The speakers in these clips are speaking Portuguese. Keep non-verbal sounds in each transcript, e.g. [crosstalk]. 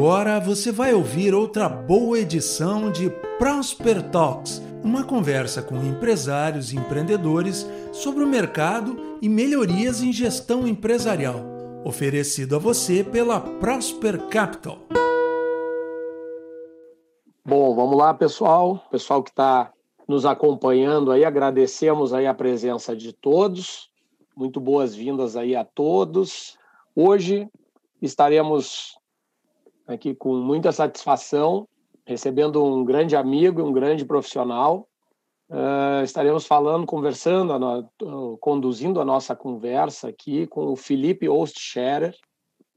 Agora você vai ouvir outra boa edição de Prosper Talks, uma conversa com empresários e empreendedores sobre o mercado e melhorias em gestão empresarial, oferecido a você pela Prosper Capital. Bom, vamos lá, pessoal. Pessoal que está nos acompanhando aí, agradecemos aí a presença de todos. Muito boas-vindas aí a todos. Hoje estaremos aqui com muita satisfação, recebendo um grande amigo, um grande profissional. Uh, estaremos falando, conversando, conduzindo a nossa conversa aqui com o Felipe Ostscherer.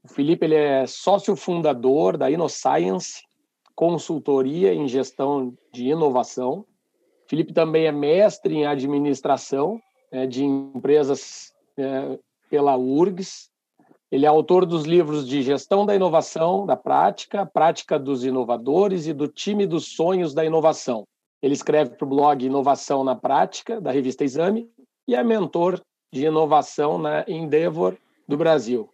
O Felipe ele é sócio fundador da InnoScience, consultoria em gestão de inovação. O Felipe também é mestre em administração né, de empresas é, pela URGS, ele é autor dos livros de Gestão da Inovação, da Prática, Prática dos Inovadores e do Time dos Sonhos da Inovação. Ele escreve para o blog Inovação na Prática, da revista Exame, e é mentor de inovação na Endeavor do Brasil.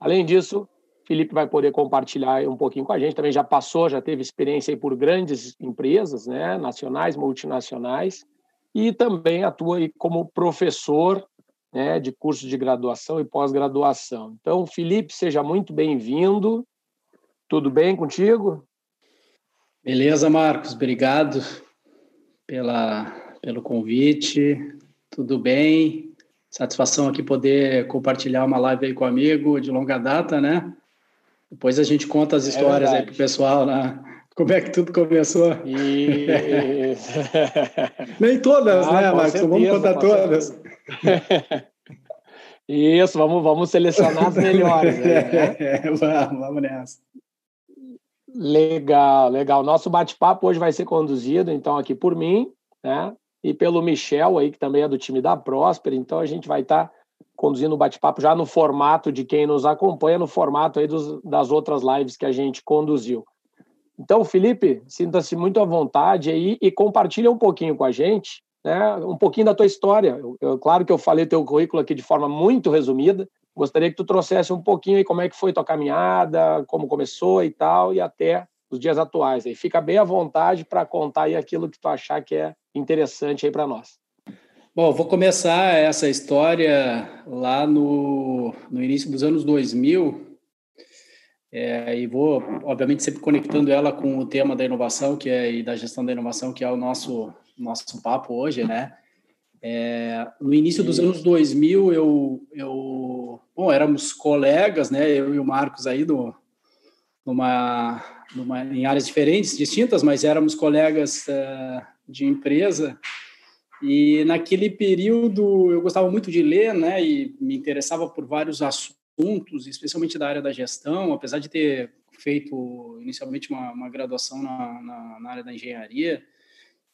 Além disso, Felipe vai poder compartilhar um pouquinho com a gente. Também já passou, já teve experiência por grandes empresas, né, nacionais, multinacionais, e também atua como professor né, de curso de graduação e pós-graduação. Então, Felipe, seja muito bem-vindo. Tudo bem contigo? Beleza, Marcos. Obrigado pela, pelo convite. Tudo bem? Satisfação aqui poder compartilhar uma live aí com um amigo de longa data, né? Depois a gente conta as é histórias é aí pro pessoal, né? Como é que tudo começou? [laughs] Nem todas, ah, né, Marcos? Certeza, vamos contar todas. [laughs] Isso, vamos, vamos selecionar as melhores. Aí, né? [laughs] vamos, vamos nessa. Legal, legal. Nosso bate-papo hoje vai ser conduzido, então, aqui por mim, né? E pelo Michel aí, que também é do time da Próspera. Então, a gente vai estar tá conduzindo o bate-papo já no formato de quem nos acompanha, no formato aí dos, das outras lives que a gente conduziu. Então, Felipe, sinta-se muito à vontade aí e compartilha um pouquinho com a gente, né, um pouquinho da tua história. Eu, eu, claro que eu falei teu currículo aqui de forma muito resumida. Gostaria que tu trouxesse um pouquinho aí como é que foi tua caminhada, como começou e tal, e até os dias atuais. Aí fica bem à vontade para contar aí aquilo que tu achar que é interessante aí para nós. Bom, vou começar essa história lá no, no início dos anos 2000, é, e vou, obviamente, sempre conectando ela com o tema da inovação que é, e da gestão da inovação, que é o nosso, nosso papo hoje, né? É, no início dos anos 2000, eu, eu, bom, éramos colegas, né? Eu e o Marcos aí do, numa, numa, em áreas diferentes, distintas, mas éramos colegas uh, de empresa. E naquele período eu gostava muito de ler, né? E me interessava por vários assuntos especialmente da área da gestão, apesar de ter feito inicialmente uma, uma graduação na, na, na, área da engenharia,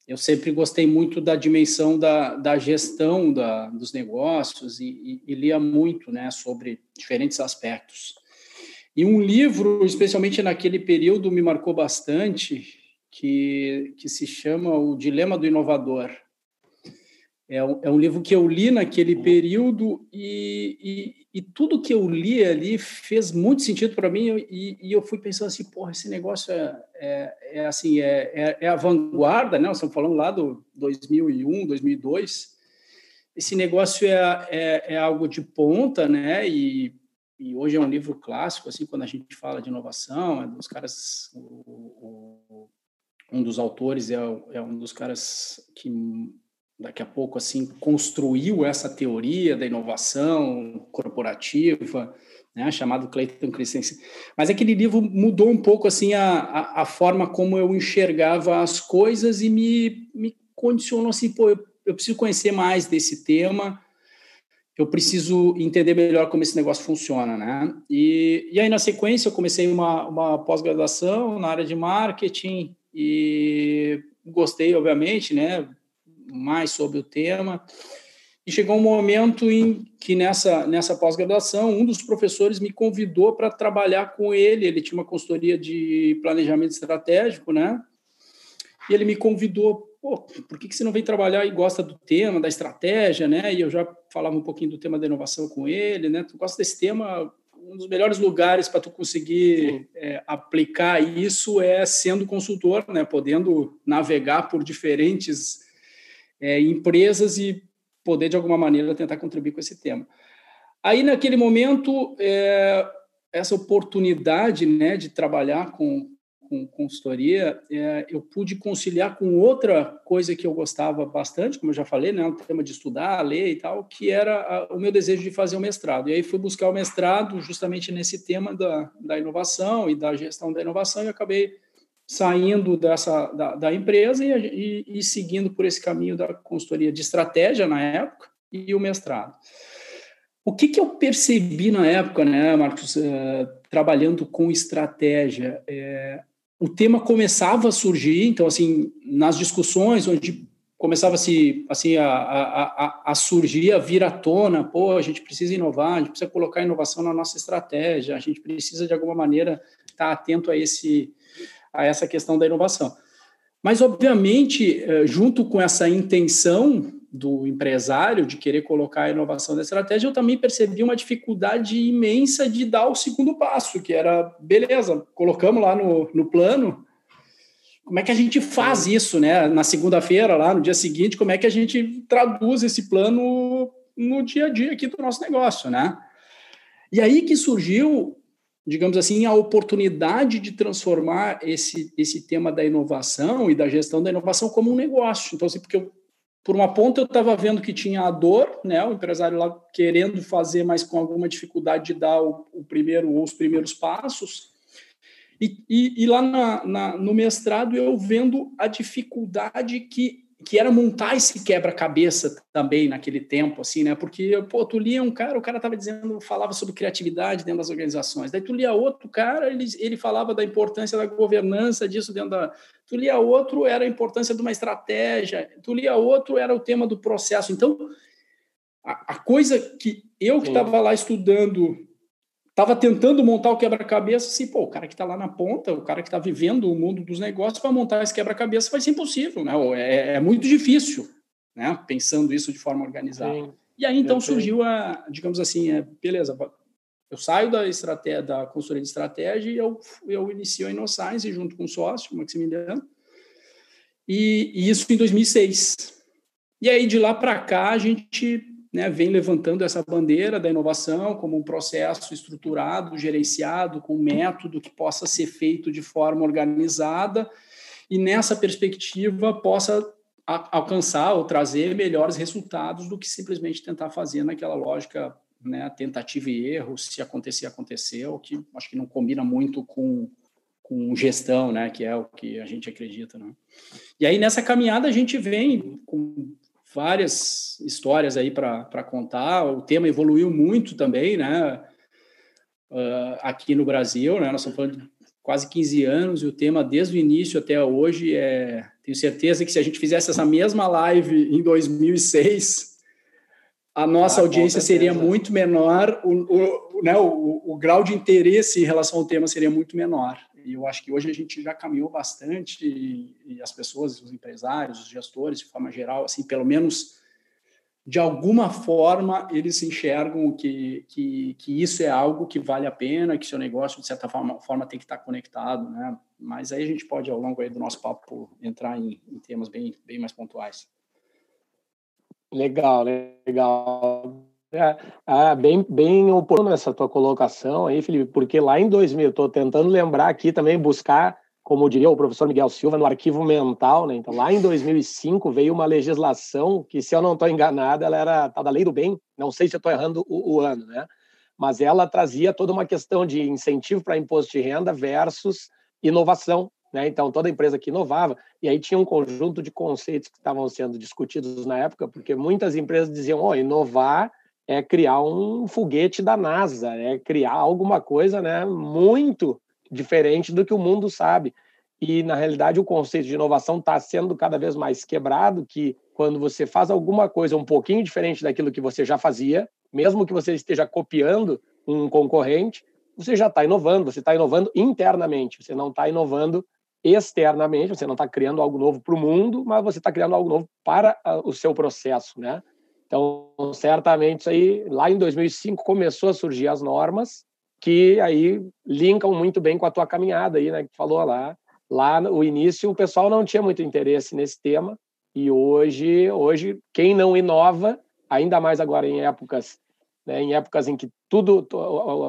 eu sempre gostei muito da dimensão da, da gestão da, dos negócios e, e, e lia muito né, sobre diferentes aspectos. E um livro, especialmente naquele período, me marcou bastante, que, que se chama O Dilema do Inovador. É um, é um livro que eu li naquele período e, e tudo que eu li ali fez muito sentido para mim e, e, eu fui pensando assim, porra, esse negócio é, é, é assim, é, é, é, a vanguarda, né? Nós estamos falando lá do 2001, 2002. Esse negócio é, é, é algo de ponta, né? E, e hoje é um livro clássico, assim, quando a gente fala de inovação, dos caras, o, o, um dos autores é um dos caras que daqui a pouco assim construiu essa teoria da inovação corporativa, né, chamado Clayton Christensen. Mas aquele livro mudou um pouco assim a, a, a, forma como eu enxergava as coisas e me, me condicionou assim, pô, eu, eu preciso conhecer mais desse tema, eu preciso entender melhor como esse negócio funciona, né? E, e aí, na sequência, eu comecei uma, uma pós-graduação na área de marketing e gostei, obviamente, né? Mais sobre o tema. E chegou um momento em que nessa nessa pós-graduação, um dos professores me convidou para trabalhar com ele. Ele tinha uma consultoria de planejamento estratégico, né? E ele me convidou, por que, que você não vem trabalhar e gosta do tema, da estratégia, né? E eu já falava um pouquinho do tema da inovação com ele, né? Tu gosta desse tema, um dos melhores lugares para tu conseguir é, aplicar isso é sendo consultor, né? Podendo navegar por diferentes é, empresas e poder de alguma maneira tentar contribuir com esse tema. Aí naquele momento é, essa oportunidade, né, de trabalhar com com consultoria, é, eu pude conciliar com outra coisa que eu gostava bastante, como eu já falei, né, o tema de estudar, ler e tal, que era a, o meu desejo de fazer o mestrado. E aí fui buscar o mestrado justamente nesse tema da, da inovação e da gestão da inovação e acabei saindo dessa da, da empresa e, e, e seguindo por esse caminho da consultoria de estratégia na época e o mestrado. O que, que eu percebi na época, né, Marcos, uh, trabalhando com estratégia? É, o tema começava a surgir, então, assim, nas discussões onde começava -se, assim, a, a, a, surgir, a vir à tona, pô, a gente precisa inovar, a gente precisa colocar inovação na nossa estratégia, a gente precisa, de alguma maneira, estar atento a, esse, a essa questão da inovação. Mas, obviamente, eh, junto com essa intenção do empresário de querer colocar a inovação na estratégia, eu também percebi uma dificuldade imensa de dar o segundo passo, que era, beleza, colocamos lá no, no plano, como é que a gente faz isso, né? Na segunda-feira, lá no dia seguinte, como é que a gente traduz esse plano no dia a dia aqui do nosso negócio, né? E aí que surgiu, digamos assim, a oportunidade de transformar esse, esse tema da inovação e da gestão da inovação como um negócio. Então, assim, porque eu por uma ponta eu estava vendo que tinha a dor, né, o empresário lá querendo fazer, mas com alguma dificuldade de dar o, o primeiro ou os primeiros passos. E, e, e lá na, na, no mestrado eu vendo a dificuldade que que era montar esse quebra-cabeça também naquele tempo, assim, né? Porque, pô, tu lia um cara, o cara tava dizendo, falava sobre criatividade dentro das organizações. Daí tu lia outro cara, ele, ele falava da importância da governança disso dentro da... Tu lia outro, era a importância de uma estratégia. Tu lia outro, era o tema do processo. Então, a, a coisa que eu que estava lá estudando estava tentando montar o quebra-cabeça, assim, pô, o cara que está lá na ponta, o cara que está vivendo o mundo dos negócios, para montar esse quebra-cabeça vai ser impossível, né? É, é, muito difícil, né? Pensando isso de forma organizada. Sim. E aí, então, surgiu a, digamos assim, é, beleza, eu saio da estratégia, da consultoria de estratégia e eu, eu inicio a InnoScience junto com o sócio, o Maximiliano, e, e isso em 2006. E aí, de lá para cá, a gente né, vem levantando essa bandeira da inovação como um processo estruturado, gerenciado, com método que possa ser feito de forma organizada e nessa perspectiva possa alcançar ou trazer melhores resultados do que simplesmente tentar fazer naquela lógica né, tentativa e erro, se acontecer, aconteceu, que acho que não combina muito com, com gestão, né, que é o que a gente acredita. Né? E aí, nessa caminhada, a gente vem com várias histórias aí para contar. O tema evoluiu muito também, né? Uh, aqui no Brasil, né? Nós estamos falando de quase 15 anos e o tema desde o início até hoje é. Tenho certeza que se a gente fizesse essa mesma live em 2006, a nossa ah, audiência seria muito menor, o, o, né, o, o grau de interesse em relação ao tema seria muito menor. E eu acho que hoje a gente já caminhou bastante e, e, as pessoas, os empresários, os gestores, de forma geral, assim, pelo menos de alguma forma eles enxergam que, que, que isso é algo que vale a pena, que seu negócio, de certa forma, forma tem que estar conectado, né? Mas aí a gente pode, ao longo do nosso papo, entrar em, em temas bem, bem mais pontuais. Legal, legal. É, ah, bem, bem oportuno essa tua colocação aí, Felipe, porque lá em 2000, estou tentando lembrar aqui também, buscar, como diria o professor Miguel Silva, no arquivo mental, né? Então, lá em 2005 veio uma legislação que, se eu não estou enganado, ela era tal da lei do bem, não sei se eu estou errando o, o, ano, né? Mas ela trazia toda uma questão de incentivo para imposto de renda versus inovação, né? Então, toda empresa que inovava, e aí tinha um conjunto de conceitos que estavam sendo discutidos na época, porque muitas empresas diziam, oh, inovar é criar um foguete da NASA, é criar alguma coisa né, muito diferente do que o mundo sabe. E, na realidade, o conceito de inovação está sendo cada vez mais quebrado, que quando você faz alguma coisa um pouquinho diferente daquilo que você já fazia, mesmo que você esteja copiando um concorrente, você já está inovando, você está inovando internamente, você não está inovando externamente, você não está criando algo novo para o mundo, mas você está criando algo novo para o seu processo, né? Então, certamente, isso aí, lá em 2005 começou a surgir as normas, que aí linkam muito bem com a tua caminhada aí, né? Que falou lá. Lá no início o pessoal não tinha muito interesse nesse tema e hoje, hoje quem não inova, ainda mais agora em épocas, né, em épocas em que tudo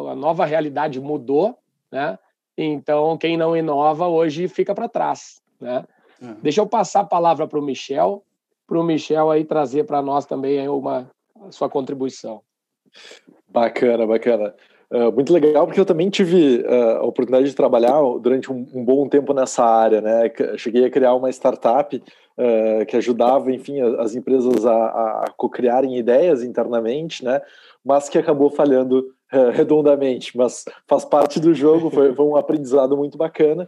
a nova realidade mudou, né? Então quem não inova hoje fica para trás, né? Uhum. Deixa eu passar a palavra para o Michel, para o Michel aí trazer para nós também uma sua contribuição. Bacana, bacana. Uh, muito legal, porque eu também tive uh, a oportunidade de trabalhar durante um, um, bom tempo nessa área, né? Cheguei a criar uma startup uh, que ajudava, enfim, as empresas a, a co-criarem ideias internamente, né? Mas que acabou falhando redondamente, mas faz parte do jogo, foi, foi um aprendizado muito bacana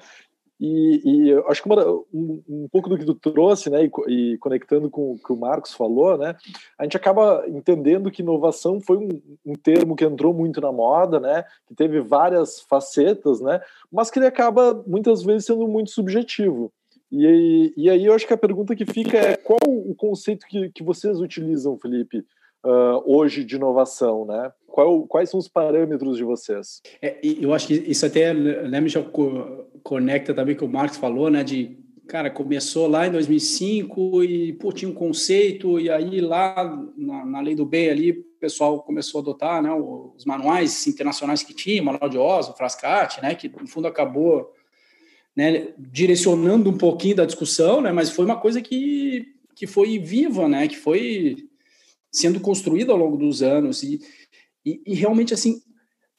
e, e acho que uma, um, um, pouco do que tu trouxe, né, e, e, conectando com o que o Marcos falou, né, a gente acaba entendendo que inovação foi um, um, termo que entrou muito na moda, né, que teve várias facetas, né, mas que ele acaba muitas vezes sendo muito subjetivo. E, e aí eu acho que a pergunta que fica é qual o conceito que, que vocês utilizam, Felipe, uh, hoje de inovação, né? Qual, quais são os parâmetros de vocês? É, eu acho que isso até, né, Michel, conecta também com o Marcos falou, né, de cara, começou lá em 2005 e pô, tinha um conceito, e aí lá na, na, lei do bem ali, o pessoal começou a adotar né, os manuais internacionais que tinha, manual de Oz, Frascati, né, que no fundo acabou né, direcionando um pouquinho da discussão, né, mas foi uma coisa que, que foi viva, né, que foi sendo construída ao longo dos anos, e, e, e realmente assim,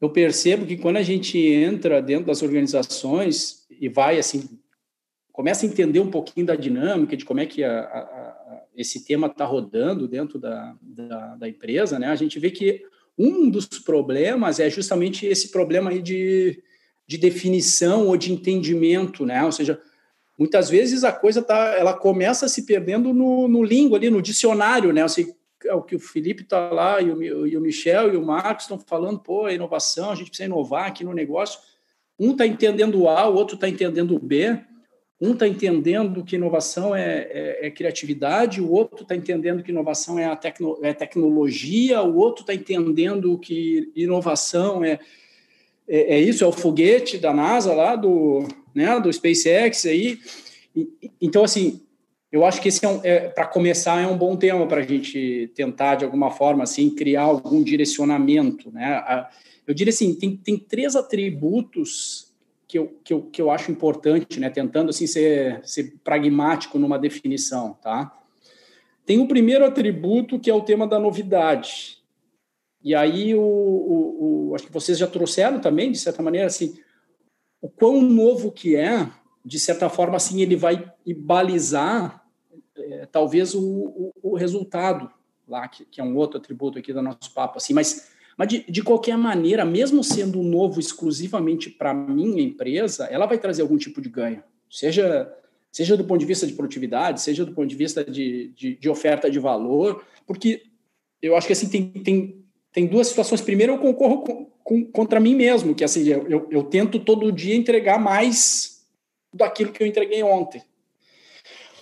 eu percebo que quando a gente entra dentro das organizações e vai assim começa a entender um pouquinho da dinâmica de como é que a, a, a, esse tema está rodando dentro da, da, da, empresa, né? A gente vê que um dos problemas é justamente esse problema aí de, de definição ou de entendimento, né? Ou seja, muitas vezes a coisa tá, ela começa se perdendo no, no língua ali, no dicionário, né? Ou é o que o Felipe está lá e o, e o Michel e o Marcos estão falando, pô, inovação, a gente precisa inovar aqui no negócio. Um está entendendo A, o outro está entendendo B. Um está entendendo que inovação é, é, é, criatividade, o outro está entendendo que inovação é, a tecno, é tecnologia, o outro está entendendo que inovação é, é, é, isso, é o foguete da NASA lá, do, né, do SpaceX aí. E, então, assim, eu acho que esse é, um, é para começar é um bom tema para a gente tentar de alguma forma assim criar algum direcionamento, né? Eu diria assim, tem, tem três atributos que eu, que eu, que eu acho importante, né? Tentando assim ser, ser pragmático numa definição, tá? Tem o primeiro atributo que é o tema da novidade. E aí o, o, o acho que vocês já trouxeram também de certa maneira assim o quão novo que é de certa forma, assim, ele vai balizar é, talvez o, o, o, resultado lá, que, que, é um outro atributo aqui do nosso papo, assim, mas, mas de, de qualquer maneira, mesmo sendo novo exclusivamente para minha empresa, ela vai trazer algum tipo de ganho, seja seja do ponto de vista de produtividade, seja do ponto de vista de, de, de oferta de valor, porque eu acho que assim tem, tem, tem duas situações. Primeiro, eu concorro com, com, contra mim mesmo, que assim eu, eu, eu tento todo dia entregar mais daquilo que eu entreguei ontem.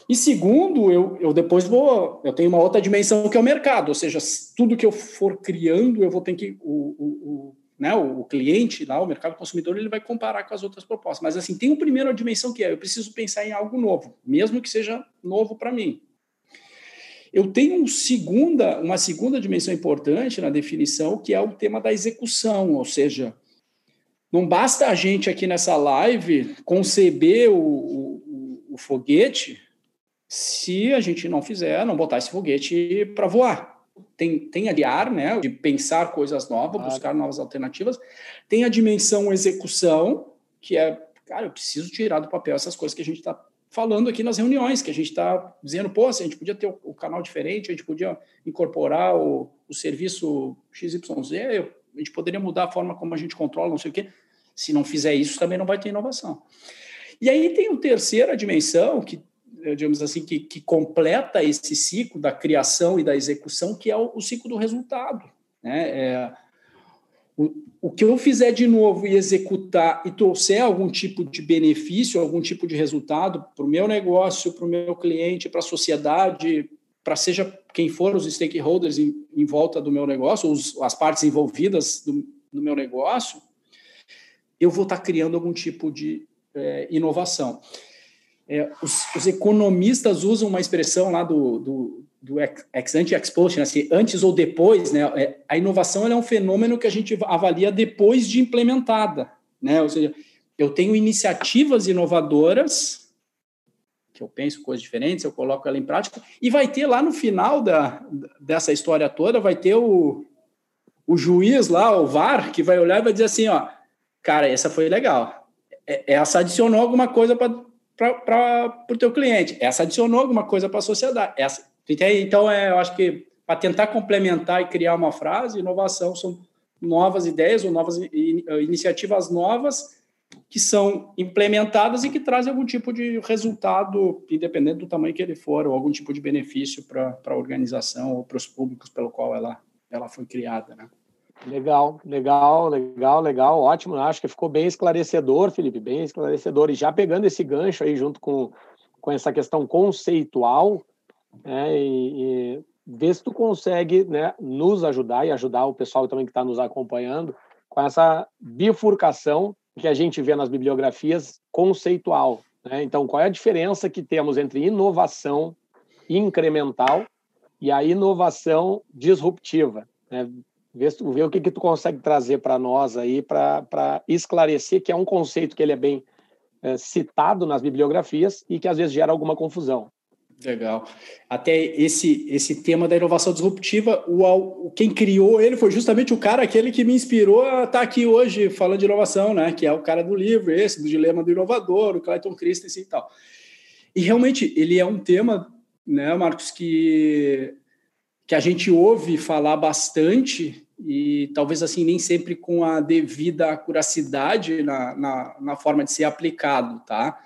E segundo, eu, eu depois vou, eu tenho uma outra dimensão que é o mercado, ou seja, tudo que eu for criando, eu vou ter que o, o, o né, o cliente lá, o mercado consumidor, ele vai comparar com as outras propostas. Mas assim, tem uma primeira dimensão que é, eu preciso pensar em algo novo, mesmo que seja novo para mim. Eu tenho um segunda, uma segunda dimensão importante na definição, que é o tema da execução, ou seja, não basta a gente aqui nessa live conceber o, o, o foguete se a gente não fizer, não botar esse foguete para voar. Tem, tem ali ar, né, de pensar coisas novas, buscar novas alternativas. Tem a dimensão execução, que é, cara, eu preciso tirar do papel essas coisas que a gente está falando aqui nas reuniões, que a gente está dizendo, pô, se a gente podia ter o, o, canal diferente, a gente podia incorporar o, o serviço XYZ, eu, a gente poderia mudar a forma como a gente controla, não sei o quê. Se não fizer isso, também não vai ter inovação. E aí tem uma terceira dimensão, que, eh, digamos assim, que, que completa esse ciclo da criação e da execução, que é o, o ciclo do resultado. Né? É, o, o que eu fizer de novo e executar e trouxer algum tipo de benefício, algum tipo de resultado para o meu negócio, para o meu cliente, para a sociedade, para seja quem for os stakeholders em, em volta do meu negócio, os, as partes envolvidas do, do meu negócio, eu vou estar criando algum tipo de é, inovação. É, os, os, economistas usam uma expressão lá do, do, do ex ante ex post, né? assim, antes ou depois, né? É, a inovação é um fenômeno que a gente avalia depois de implementada, né? Ou seja, eu tenho iniciativas inovadoras que eu penso coisas diferentes, eu coloco ela em prática e vai ter lá no final da, dessa história toda vai ter o, o juiz lá, o VAR, que vai olhar e vai dizer assim, ó, cara, essa foi legal, é, essa adicionou alguma coisa para o teu cliente, essa adicionou alguma coisa para a sociedade, essa então, é, eu acho que para tentar complementar e criar uma frase, inovação são novas ideias ou novas iniciativas novas que são implementadas e que trazem algum tipo de resultado, independente do tamanho que ele for, ou algum tipo de benefício para a organização ou para os públicos pelo qual ela, ela foi criada. Né? Legal, legal, legal, legal, ótimo. Acho que ficou bem esclarecedor, Felipe, bem esclarecedor. E já pegando esse gancho aí junto com, com essa questão conceitual, né, e, e ver se tu consegue né, nos ajudar e ajudar o pessoal também que está nos acompanhando com essa bifurcação que a gente vê nas bibliografias conceitual. Né? Então, qual é a diferença que temos entre inovação incremental e a inovação disruptiva? Né? Vê o que, que tu consegue trazer para nós aí para esclarecer que é um conceito que ele é bem é, citado nas bibliografias e que às vezes gera alguma confusão. Legal. Até esse esse tema da inovação disruptiva, o, quem criou ele foi justamente o cara aquele que me inspirou a estar aqui hoje falando de inovação, né? Que é o cara do livro esse, do dilema do inovador, o Clayton Christensen e tal. E realmente ele é um tema, né, Marcos, que que a gente ouve falar bastante e talvez assim nem sempre com a devida acuracidade na, na, na forma de ser aplicado, tá?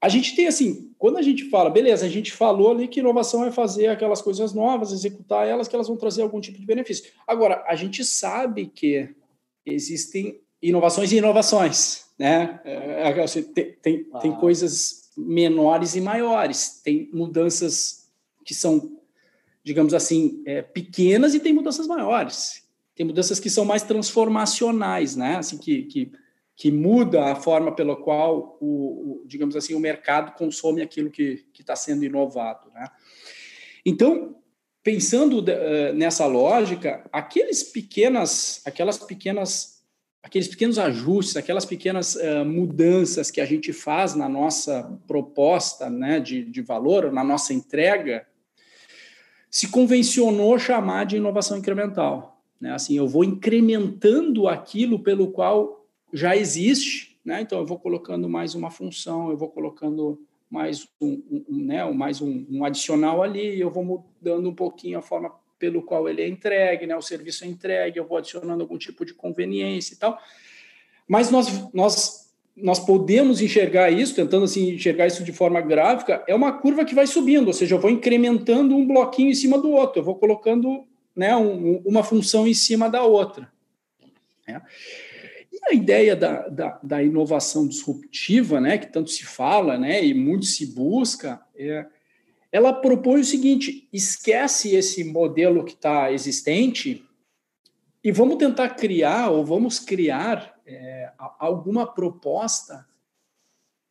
a gente tem assim, quando a gente fala, beleza, a gente falou ali que inovação é fazer aquelas coisas novas, executar elas, que elas vão trazer algum tipo de benefício. Agora, a gente sabe que existem inovações e inovações, né? É, é assim, tem, tem, ah. tem coisas menores e maiores, tem mudanças que são, digamos assim, é, pequenas e tem mudanças maiores. Tem mudanças que são mais transformacionais, né? Assim, que, que que muda a forma pela qual o, o digamos assim o mercado consome aquilo que está sendo inovado, né? Então, pensando uh, nessa lógica, aqueles pequenas, aquelas pequenas, aqueles pequenos ajustes, aquelas pequenas uh, mudanças que a gente faz na nossa proposta, né, de, de valor, na nossa entrega, se convencionou chamar de inovação incremental. Né? Assim, eu vou incrementando aquilo pelo qual já existe, né? Então eu vou colocando mais uma função, eu vou colocando mais um, um, um né, mais um, um, adicional ali, eu vou mudando um pouquinho a forma pelo qual ele é entregue, né? O serviço é entregue, eu vou adicionando algum tipo de conveniência e tal. Mas nós nós nós podemos enxergar isso, tentando assim enxergar isso de forma gráfica, é uma curva que vai subindo, ou seja, eu vou incrementando um bloquinho em cima do outro, eu vou colocando né, um, uma função em cima da outra. Né? a ideia da, da, da, inovação disruptiva, né, que tanto se fala né, e muito se busca, é, ela propõe o seguinte: esquece esse modelo que está existente e vamos tentar criar, ou vamos criar é, alguma proposta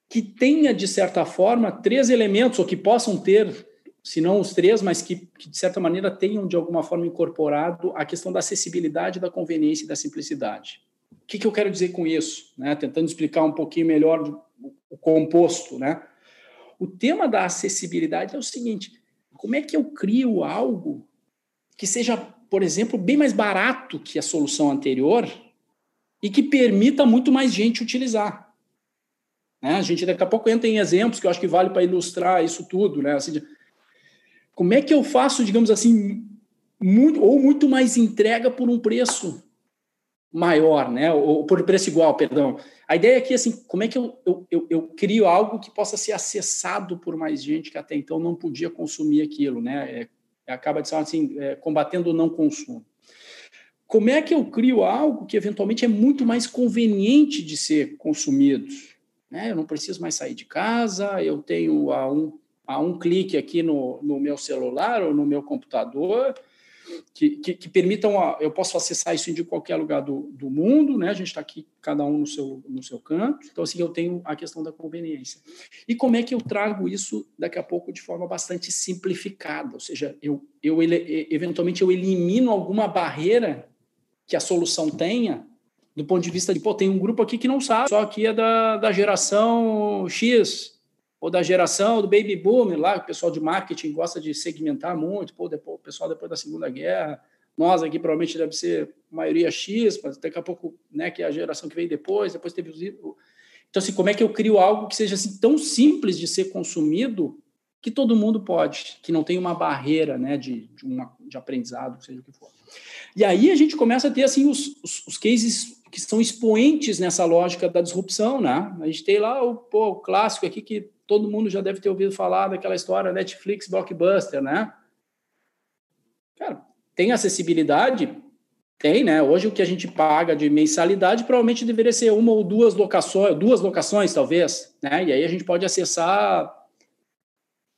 que tenha, de certa forma, três elementos, ou que possam ter, se não os três, mas que, que, de certa maneira, tenham, de alguma forma, incorporado a questão da acessibilidade, da conveniência e da simplicidade que, que eu quero dizer com isso? Né? Tentando explicar um pouquinho melhor o composto. Né? O tema da acessibilidade é o seguinte: como é que eu crio algo que seja, por exemplo, bem mais barato que a solução anterior e que permita muito mais gente utilizar? Né? A gente daqui a pouco entra em exemplos que eu acho que vale para ilustrar isso tudo. Né? Assim, como é que eu faço, digamos assim, muito, ou muito mais entrega por um preço maior, né? Ou por preço igual, perdão. A ideia aqui é assim, como é que eu, eu, eu, eu, crio algo que possa ser acessado por mais gente que até então não podia consumir aquilo, né? É, acaba de ser assim, é, combatendo o não consumo. Como é que eu crio algo que eventualmente é muito mais conveniente de ser consumido? Né? Eu não preciso mais sair de casa, eu tenho a um, a um clique aqui no, no meu celular ou no meu computador, que, que, que, permitam, a, eu posso acessar isso de qualquer lugar do, do mundo, né? A gente está aqui, cada um no seu, no seu canto. Então, assim, eu tenho a questão da conveniência. E como é que eu trago isso daqui a pouco de forma bastante simplificada? Ou seja, eu, eu eventualmente eu elimino alguma barreira que a solução tenha do ponto de vista de, pô, tem um grupo aqui que não sabe, só aqui é da, da geração X, ou da geração do baby boom, lá, o pessoal de marketing gosta de segmentar muito, pô, depois, o pessoal depois da Segunda Guerra, nós aqui provavelmente deve ser maioria X, mas daqui a pouco, né, que é a geração que veio depois, depois teve os... Então, assim, como é que eu crio algo que seja assim, tão simples de ser consumido que todo mundo pode, que não tem uma barreira, né, de, de, uma, de aprendizado, seja o que for. E aí a gente começa a ter, assim, os, os, os cases que são expoentes nessa lógica da disrupção, né? A gente tem lá o, pô, o clássico aqui que todo mundo já deve ter ouvido falar daquela história Netflix Blockbuster, né? Cara, tem acessibilidade? Tem, né? Hoje o que a gente paga de mensalidade provavelmente deveria ser uma ou duas locações, duas locações talvez, né? E aí a gente pode acessar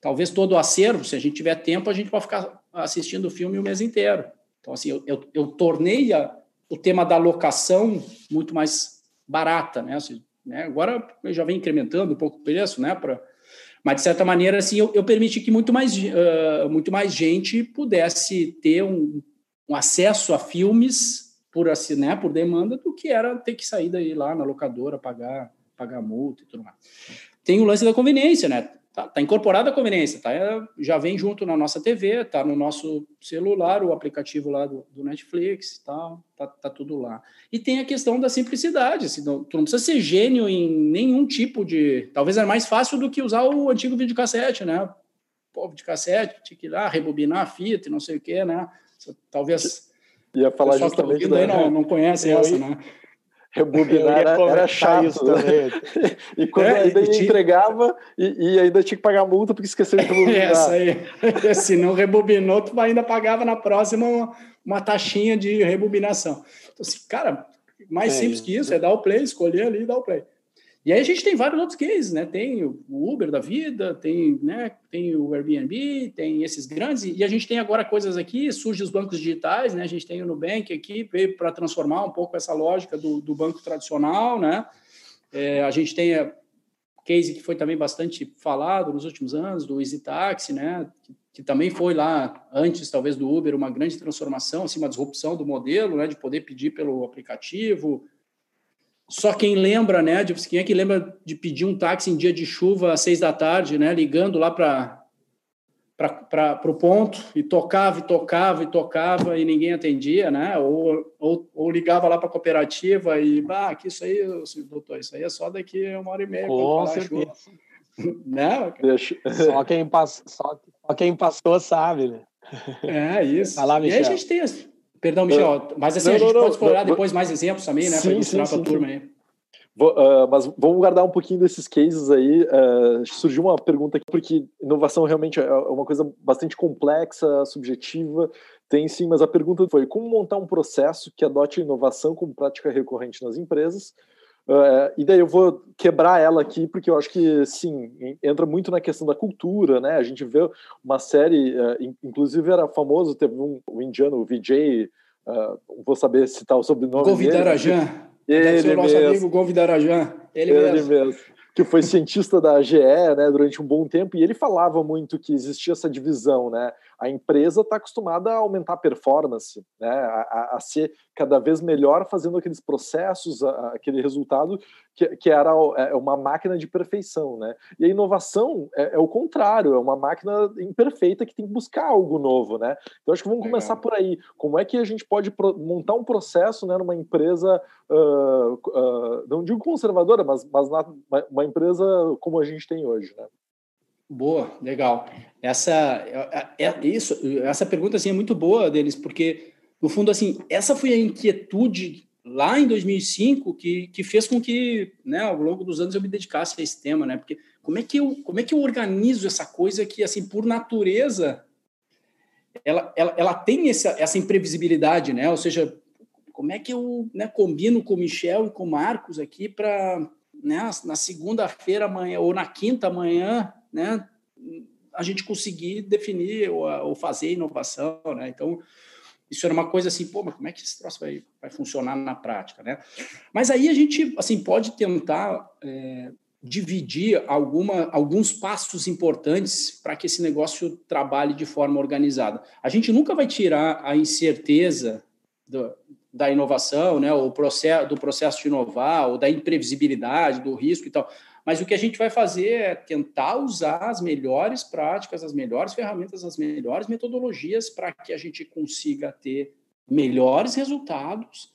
talvez todo o acervo, se a gente tiver tempo, a gente pode ficar assistindo o filme o mês inteiro. Então, assim, eu, eu, eu tornei a, o tema da locação muito mais barata, né? Assim, né? Agora já vem incrementando um pouco o preço, né? Pra, mas, de certa maneira, assim, eu, eu permiti que muito mais, uh, muito mais gente pudesse ter um, um acesso a filmes por, assim, né, por demanda do que era ter que sair daí lá na locadora, pagar, pagar multa e tudo mais. Tem o lance da conveniência, né? Tá, tá incorporada a conveniência, tá? Já vem junto na nossa TV, tá no nosso celular, o aplicativo lá do, do Netflix, tá, tá, tá, tudo lá. E tem a questão da simplicidade, assim, não, tu não precisa ser gênio em nenhum tipo de... Talvez era mais fácil do que usar o antigo videocassete, né? Pô, videocassete, tinha que ir lá, rebobinar a fita e não sei o quê, né? Talvez... Ia falar tá justamente... Tá não, não conhece essa, né? Rebobinar era, era chato. Isso também. e quando é, ainda tinha... entregava e, e, ainda tinha que pagar multa porque esqueceu de [laughs] rebobinar. Essa aí. [laughs] Se não rebobinou, tu ainda pagava na próxima uma, uma taxinha de rebobinação. Então, assim, cara, mais é simples que isso, é dar o play, escolher ali e dar o play. E aí a gente tem vários outros cases, né? Tem o Uber da vida, tem, né? tem o Airbnb, tem esses grandes, e a gente tem agora coisas aqui, surgem os bancos digitais, né? A gente tem o Nubank aqui, veio para transformar um pouco essa lógica do, do banco tradicional, né? É, a gente tem a case que foi também bastante falado nos últimos anos, do Easy Taxi, né? Que, que também foi lá, antes talvez do Uber, uma grande transformação, assim, uma disrupção do modelo, né? De poder pedir pelo aplicativo, só quem lembra, né? De, quem é que lembra de pedir um táxi em dia de chuva às seis da tarde, né? Ligando lá para para o ponto e tocava e tocava e tocava e ninguém atendia, né? Ou, ou, ou ligava lá para a cooperativa e, ah, que isso aí, doutor, isso aí é só daqui uma hora e meia. Com certeza. [laughs] né? Só quem, pass, só, só quem passou sabe, né? É, isso. Lá, e aí a gente tem as, Perdão, Michel, mas assim, não, a gente não, pode explorar não, depois mais exemplos também, né? Para ilustrar para a turma aí. Vou, uh, mas vamos guardar um pouquinho desses cases aí. Uh, surgiu uma pergunta aqui, porque inovação realmente é uma coisa bastante complexa, subjetiva. Tem sim, mas a pergunta foi: como montar um processo que adote inovação como prática recorrente nas empresas Uh, e daí eu vou quebrar ela aqui, porque eu acho que, sim, entra muito na questão da cultura, né? A gente vê uma série, uh, inclusive era famoso, teve um, um indiano, o Vijay, uh, vou saber citar o sobrenome Govidarajan. dele. Ele o nosso mesmo. amigo. Ele, ele mesmo. mesmo que foi cientista da GE né, durante um bom tempo, e ele falava muito que existia essa divisão, né? A empresa está acostumada a aumentar a performance, né, a, a, ser cada vez melhor fazendo aqueles processos, a, aquele resultado que, que era é, uma máquina de perfeição, né? E a inovação é, é, o contrário, é uma máquina imperfeita que tem que buscar algo novo, né? Então acho que vamos começar por aí. Como é que a gente pode montar um processo, né, numa empresa, uh, não digo conservadora, mas, mas na, uma empresa como a gente tem hoje, né? Boa, legal. Essa é, é, é, isso, essa pergunta assim é muito boa deles, porque no fundo assim, essa foi a inquietude lá em 2005 que, que fez com que, né, ao longo dos anos eu me dedicasse a esse tema, né? Porque como é que eu, como é que eu organizo essa coisa que assim, por natureza, ela, ela, ela tem essa, essa imprevisibilidade, né? Ou seja, como é que eu né, combino com o Michel e com o Marcos aqui para né, na segunda-feira amanhã ou na quinta manhã, né, a gente conseguir definir ou, ou fazer inovação, né? Então, Isso era uma coisa assim, pô, mas como é que esse troço vai, vai funcionar na prática, né? Mas aí a gente, assim, pode tentar é, dividir alguma, alguns passos importantes para que esse negócio trabalhe de forma organizada. A gente nunca vai tirar a incerteza do, da inovação, né, o processo, do processo de inovar, ou da imprevisibilidade, do risco e tal. Mas o que a gente vai fazer é tentar usar as melhores práticas, as melhores ferramentas, as melhores metodologias para que a gente consiga ter melhores resultados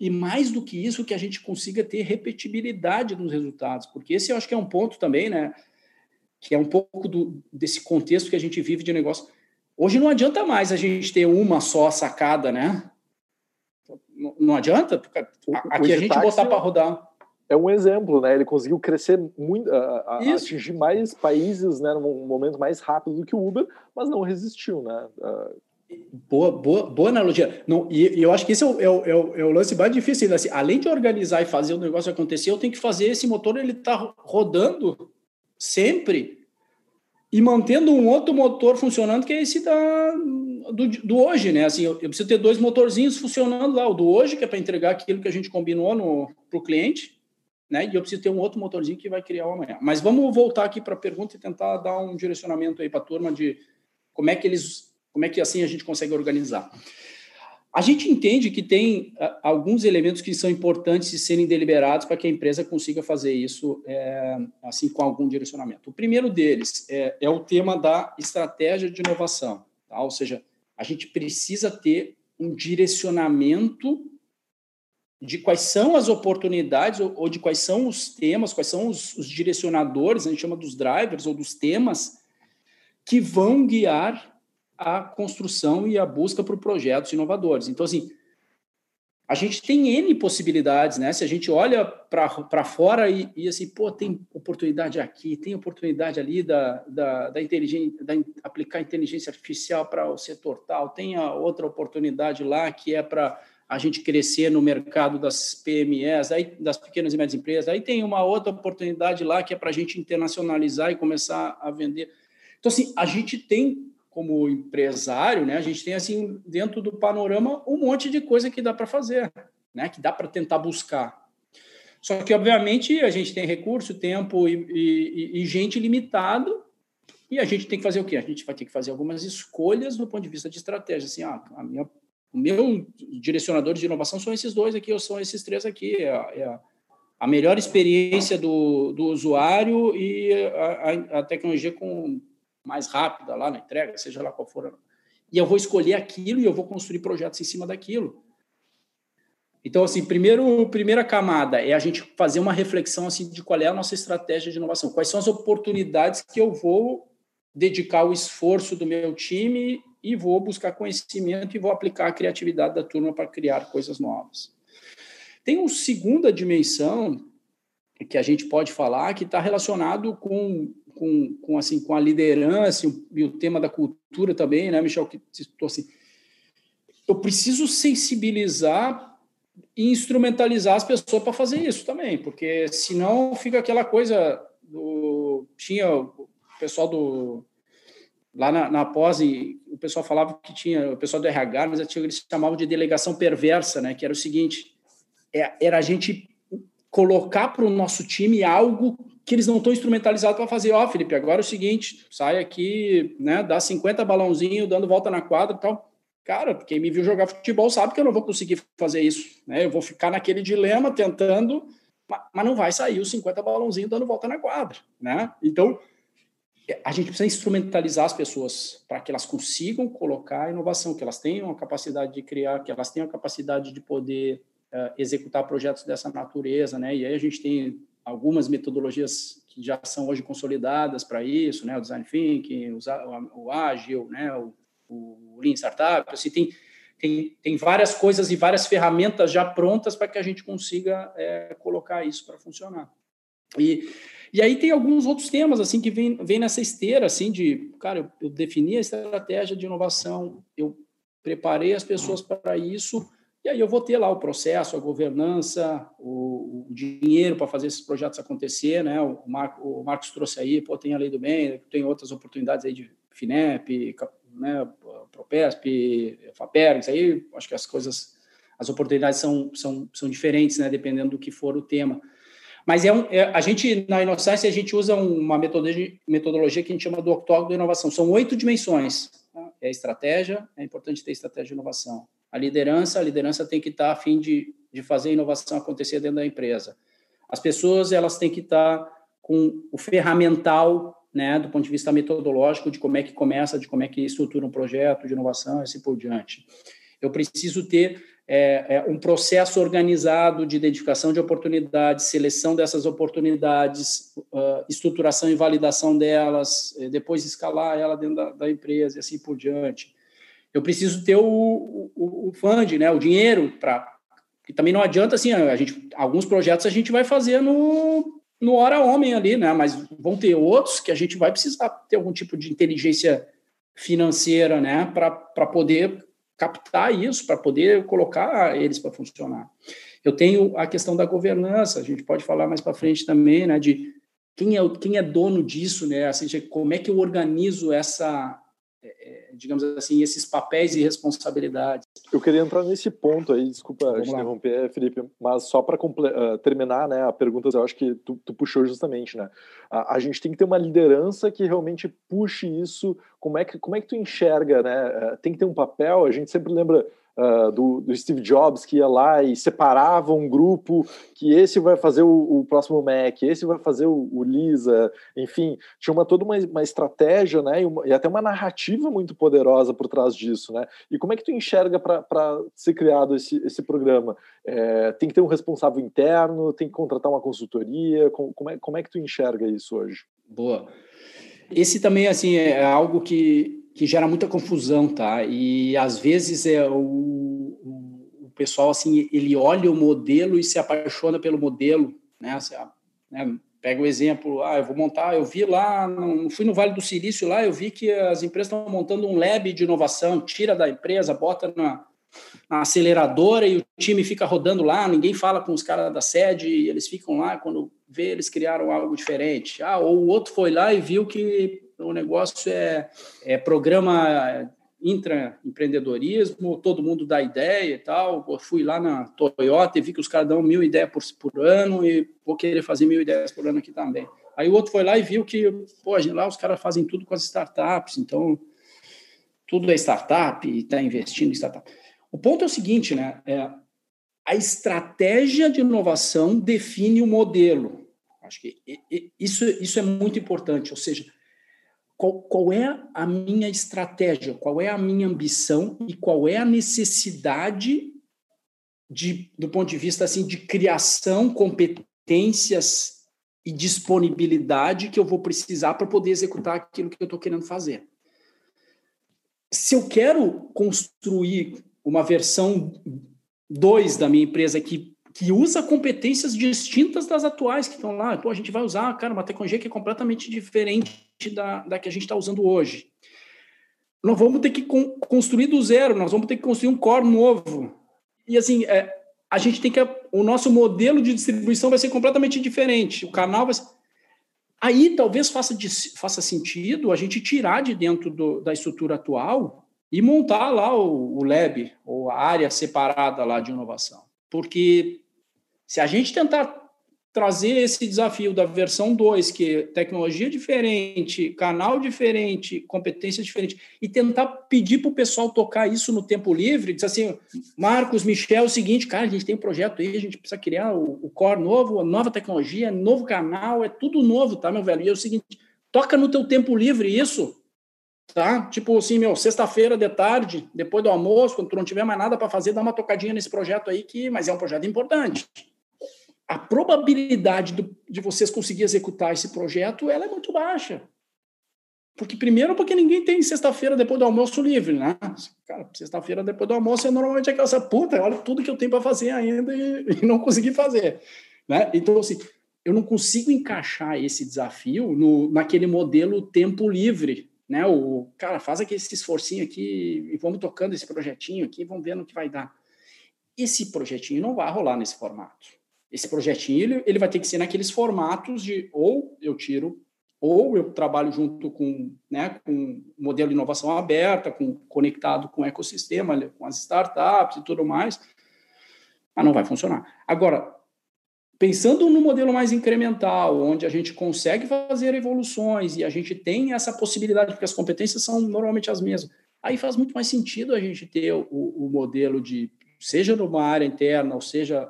e mais do que isso, que a gente consiga ter repetibilidade nos resultados, porque esse eu acho que é um ponto também, né? Que é um pouco do, desse contexto que a gente vive de negócio. Hoje não adianta mais a gente ter uma só sacada, né? Não, adianta, porque aqui a gente botar para rodar é um exemplo, né? Ele conseguiu crescer muito, a, a atingir mais países, né, num momento mais rápido do que o Uber, mas não resistiu, né? Boa, boa, boa analogia. Não, e, e eu acho que esse é o, é o, é o, é o lance mais difícil. Assim, além de organizar e fazer o negócio acontecer, eu tenho que fazer esse motor ele tá rodando sempre e mantendo um outro motor funcionando, que é esse da, do, do hoje, né? Assim, eu, eu, preciso ter dois motorzinhos funcionando lá. O do hoje, que é para entregar aquilo que a gente combinou para o cliente, né? E eu preciso ter um outro motorzinho que vai criar o amanhã. Mas vamos voltar aqui para a pergunta e tentar dar um direcionamento aí para a turma de como é que eles, como é que assim a gente consegue organizar. A gente entende que tem uh, alguns elementos que são importantes de serem deliberados para que a empresa consiga fazer isso é, assim com algum direcionamento. O primeiro deles é, é o tema da estratégia de inovação, tá? ou seja, a gente precisa ter um direcionamento de quais são as oportunidades ou, de quais são os temas, quais são os, os, direcionadores, a gente chama dos drivers ou dos temas, que vão guiar a construção e a busca por projetos inovadores. Então, assim, a gente tem N possibilidades, né? Se a gente olha para fora e, e, assim, pô, tem oportunidade aqui, tem oportunidade ali da, da, da inteligência, da aplicar inteligência artificial para o setor tal, tem a outra oportunidade lá que é para a gente crescer no mercado das PMEs, aí, das pequenas e médias empresas. Aí tem uma outra oportunidade lá que é para a gente internacionalizar e começar a vender. Então, assim, a gente tem, como empresário, né, a gente tem, assim, dentro do panorama, um monte de coisa que dá para fazer, né, que dá para tentar buscar. Só que, obviamente, a gente tem recurso, tempo e, e, e gente limitado e a gente tem que fazer o quê? A gente vai ter que fazer algumas escolhas do ponto de vista de estratégia. Assim, ah, a minha o meu direcionador de inovação são esses dois aqui, ou são esses três aqui. É, é a melhor experiência do, do usuário e a, a, tecnologia com mais rápida lá na entrega, seja lá qual for. E eu vou escolher aquilo e eu vou construir projetos em cima daquilo. Então, assim, primeiro, primeira camada é a gente fazer uma reflexão assim de qual é a nossa estratégia de inovação, quais são as oportunidades que eu vou dedicar o esforço do meu time e vou buscar conhecimento e vou aplicar a criatividade da turma para criar coisas novas. Tem uma segunda dimensão que a gente pode falar que está relacionado com, com, com, assim, com a liderança e o tema da cultura também, né, Michel? Que citou assim. Eu preciso sensibilizar e instrumentalizar as pessoas para fazer isso também, porque senão fica aquela coisa do. Tinha o pessoal do lá na, na pós, o pessoal falava que tinha, o pessoal do RH, mas eles chamavam de delegação perversa, né? Que era o seguinte, é, era a gente colocar para o nosso time algo que eles não estão instrumentalizados para fazer. Ó, oh, Felipe, agora é o seguinte, sai aqui, né? Dá 50 balãozinho dando volta na quadra e tal. Cara, quem me viu jogar futebol sabe que eu não vou conseguir fazer isso, né? Eu vou ficar naquele dilema tentando, mas não vai sair os 50 balãozinhos dando volta na quadra, né? Então, a gente precisa instrumentalizar as pessoas para que elas consigam colocar a inovação, que elas tenham a capacidade de criar, que elas tenham a capacidade de poder uh, executar projetos dessa natureza, né? E aí a gente tem algumas metodologias que já são hoje consolidadas para isso, né? O design thinking, o, ágil, né? O, o lean startup, assim, tem tem, tem várias coisas e várias ferramentas já prontas para que a gente consiga é, colocar isso para funcionar. E e aí tem alguns outros temas assim que vem, vem nessa esteira assim de, cara, eu, eu defini a estratégia de inovação, eu preparei as pessoas para isso, e aí eu vou ter lá o processo, a governança, o, o dinheiro para fazer esses projetos acontecer, né? O, o Marcos trouxe aí, pô, tem a lei do bem, tem outras oportunidades aí de FINEP, né, Propesp, FAPER, isso aí, acho que as coisas, as oportunidades são, são, são diferentes, né, dependendo do que for o tema. Mas é, um, é a gente, na Inocência, a gente usa uma metodologia, metodologia que a gente chama do octógono da inovação. São oito dimensões. Tá? É a estratégia, é importante ter estratégia de inovação. A liderança, a liderança tem que estar a fim de, de fazer a inovação acontecer dentro da empresa. As pessoas, elas têm que estar com o ferramental né, do ponto de vista metodológico, de como é que começa, de como é que estrutura um projeto de inovação e assim por diante. Eu preciso ter é, é, um processo organizado de identificação de oportunidades, seleção dessas oportunidades, uh, estruturação e validação delas, eh, depois escalar ela dentro da, da, empresa e assim por diante. Eu preciso ter o, o, o fund, né, o dinheiro para e também não adianta assim, a gente, alguns projetos a gente vai fazer no, no hora homem ali, né? Mas vão ter outros que a gente vai precisar ter algum tipo de inteligência financeira, né? Para poder captar isso, para poder colocar eles para funcionar. Eu tenho a questão da governança, a gente pode falar mais para frente também, né? De quem é, quem é dono disso, né? Assim, como é que eu organizo essa, é, é, digamos assim, esses papéis e responsabilidades. Eu queria entrar nesse ponto aí, desculpa Vamos te lá. interromper, Felipe, mas só para uh, terminar, né, a pergunta eu acho que tu, tu puxou justamente, né, a, a, gente tem que ter uma liderança que realmente puxe isso, como é que, como é que tu enxerga, né, uh, tem que ter um papel, a gente sempre lembra uh, do, do, Steve Jobs, que ia lá e separava um grupo, que esse vai fazer o, o próximo Mac, esse vai fazer o, o Lisa, enfim, tinha uma, toda uma, uma estratégia, né, e, uma, e, até uma narrativa muito poderosa por trás disso, né, e como é que tu enxerga para ser criado esse, esse programa? É, tem que ter um responsável interno, tem que contratar uma consultoria, como, como, é, como é que tu enxerga isso hoje? Boa. Esse também, assim, é algo que que gera muita confusão, tá? E às vezes é o, o, pessoal assim ele olha o modelo e se apaixona pelo modelo, né? Você, né? Pega o exemplo, ah, eu vou montar, eu vi lá, não fui no Vale do Silício lá, eu vi que as empresas estão montando um lab de inovação, tira da empresa, bota na, na aceleradora e o time fica rodando lá, ninguém fala com os caras da sede, eles ficam lá, quando vê, eles criaram algo diferente. Ah, ou o outro foi lá e viu que o negócio é, é programa intraempreendedorismo, todo mundo dá ideia e tal. Eu fui lá na Toyota e vi que os caras dão mil ideias por, por ano e vou querer fazer mil ideias por ano aqui também. Aí o outro foi lá e viu que, pô, lá os caras fazem tudo com as startups, então tudo é startup e está investindo em startup. O ponto é o seguinte, né? É, a estratégia de inovação define o modelo. Acho que isso, isso é muito importante, ou seja, qual, qual é a minha estratégia, qual é a minha ambição e qual é a necessidade de, do ponto de vista assim de criação, competências e disponibilidade que eu vou precisar para poder executar aquilo que eu estou querendo fazer. Se eu quero construir uma versão 2 da minha empresa que, que usa competências distintas das atuais que estão lá, Pô, a gente vai usar, cara, uma tecnologia que é completamente diferente da, da que a gente está usando hoje. Nós vamos ter que con construir do zero, nós vamos ter que construir um core novo. E assim, é, a gente tem que. O nosso modelo de distribuição vai ser completamente diferente. O canal vai ser. Aí talvez faça, de, faça sentido a gente tirar de dentro do, da estrutura atual e montar lá o, o lab, ou a área separada lá de inovação. Porque se a gente tentar trazer esse desafio da versão 2, que é tecnologia diferente, canal diferente, competência diferente, e tentar pedir para o pessoal tocar isso no tempo livre, dizer assim, Marcos, Michel, é o seguinte, cara, a gente tem um projeto aí, a gente precisa criar o, o core novo, a nova tecnologia, novo canal, é tudo novo, tá, meu velho? E é o seguinte, toca no teu tempo livre isso, tá? Tipo assim, meu, sexta-feira de tarde, depois do almoço, quando tu não tiver mais nada para fazer, dá uma tocadinha nesse projeto aí, que, mas é um projeto importante a probabilidade do, de vocês conseguir executar esse projeto ela é muito baixa. Porque, primeiro, porque ninguém tem sexta-feira depois do almoço livre, né? Cara, sexta-feira depois do almoço é normalmente aquela puta, olha tudo que eu tenho para fazer ainda e, [laughs] e, não consegui fazer. Né? Então, assim, eu não consigo encaixar esse desafio no, naquele modelo tempo livre, né? O cara, faz aqui esse esforcinho aqui e vamos tocando esse projetinho aqui, vamos vendo o que vai dar. Esse projetinho não vai rolar nesse formato esse projetinho ele, vai ter que ser naqueles formatos de ou eu tiro ou eu trabalho junto com, né, com modelo de inovação aberta, com, conectado com o ecossistema, com as startups e tudo mais, mas não vai funcionar. Agora, pensando no modelo mais incremental, onde a gente consegue fazer evoluções e a gente tem essa possibilidade, porque as competências são normalmente as mesmas, aí faz muito mais sentido a gente ter o, o modelo de, seja numa área interna, ou seja,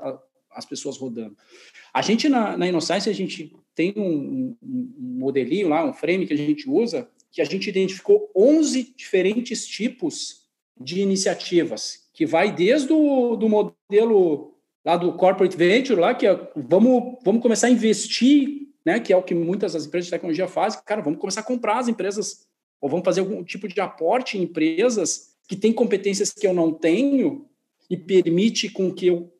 as pessoas rodando. A gente, na, na a gente tem um, um, modelinho lá, um frame que a gente usa, que a gente identificou 11 diferentes tipos de iniciativas, que vai desde o do modelo lá do corporate venture, lá que é, vamos, vamos começar a investir, né, que é o que muitas das empresas de tecnologia fazem, cara, vamos começar a comprar as empresas, ou vamos fazer algum tipo de aporte em empresas que têm competências que eu não tenho e permite com que eu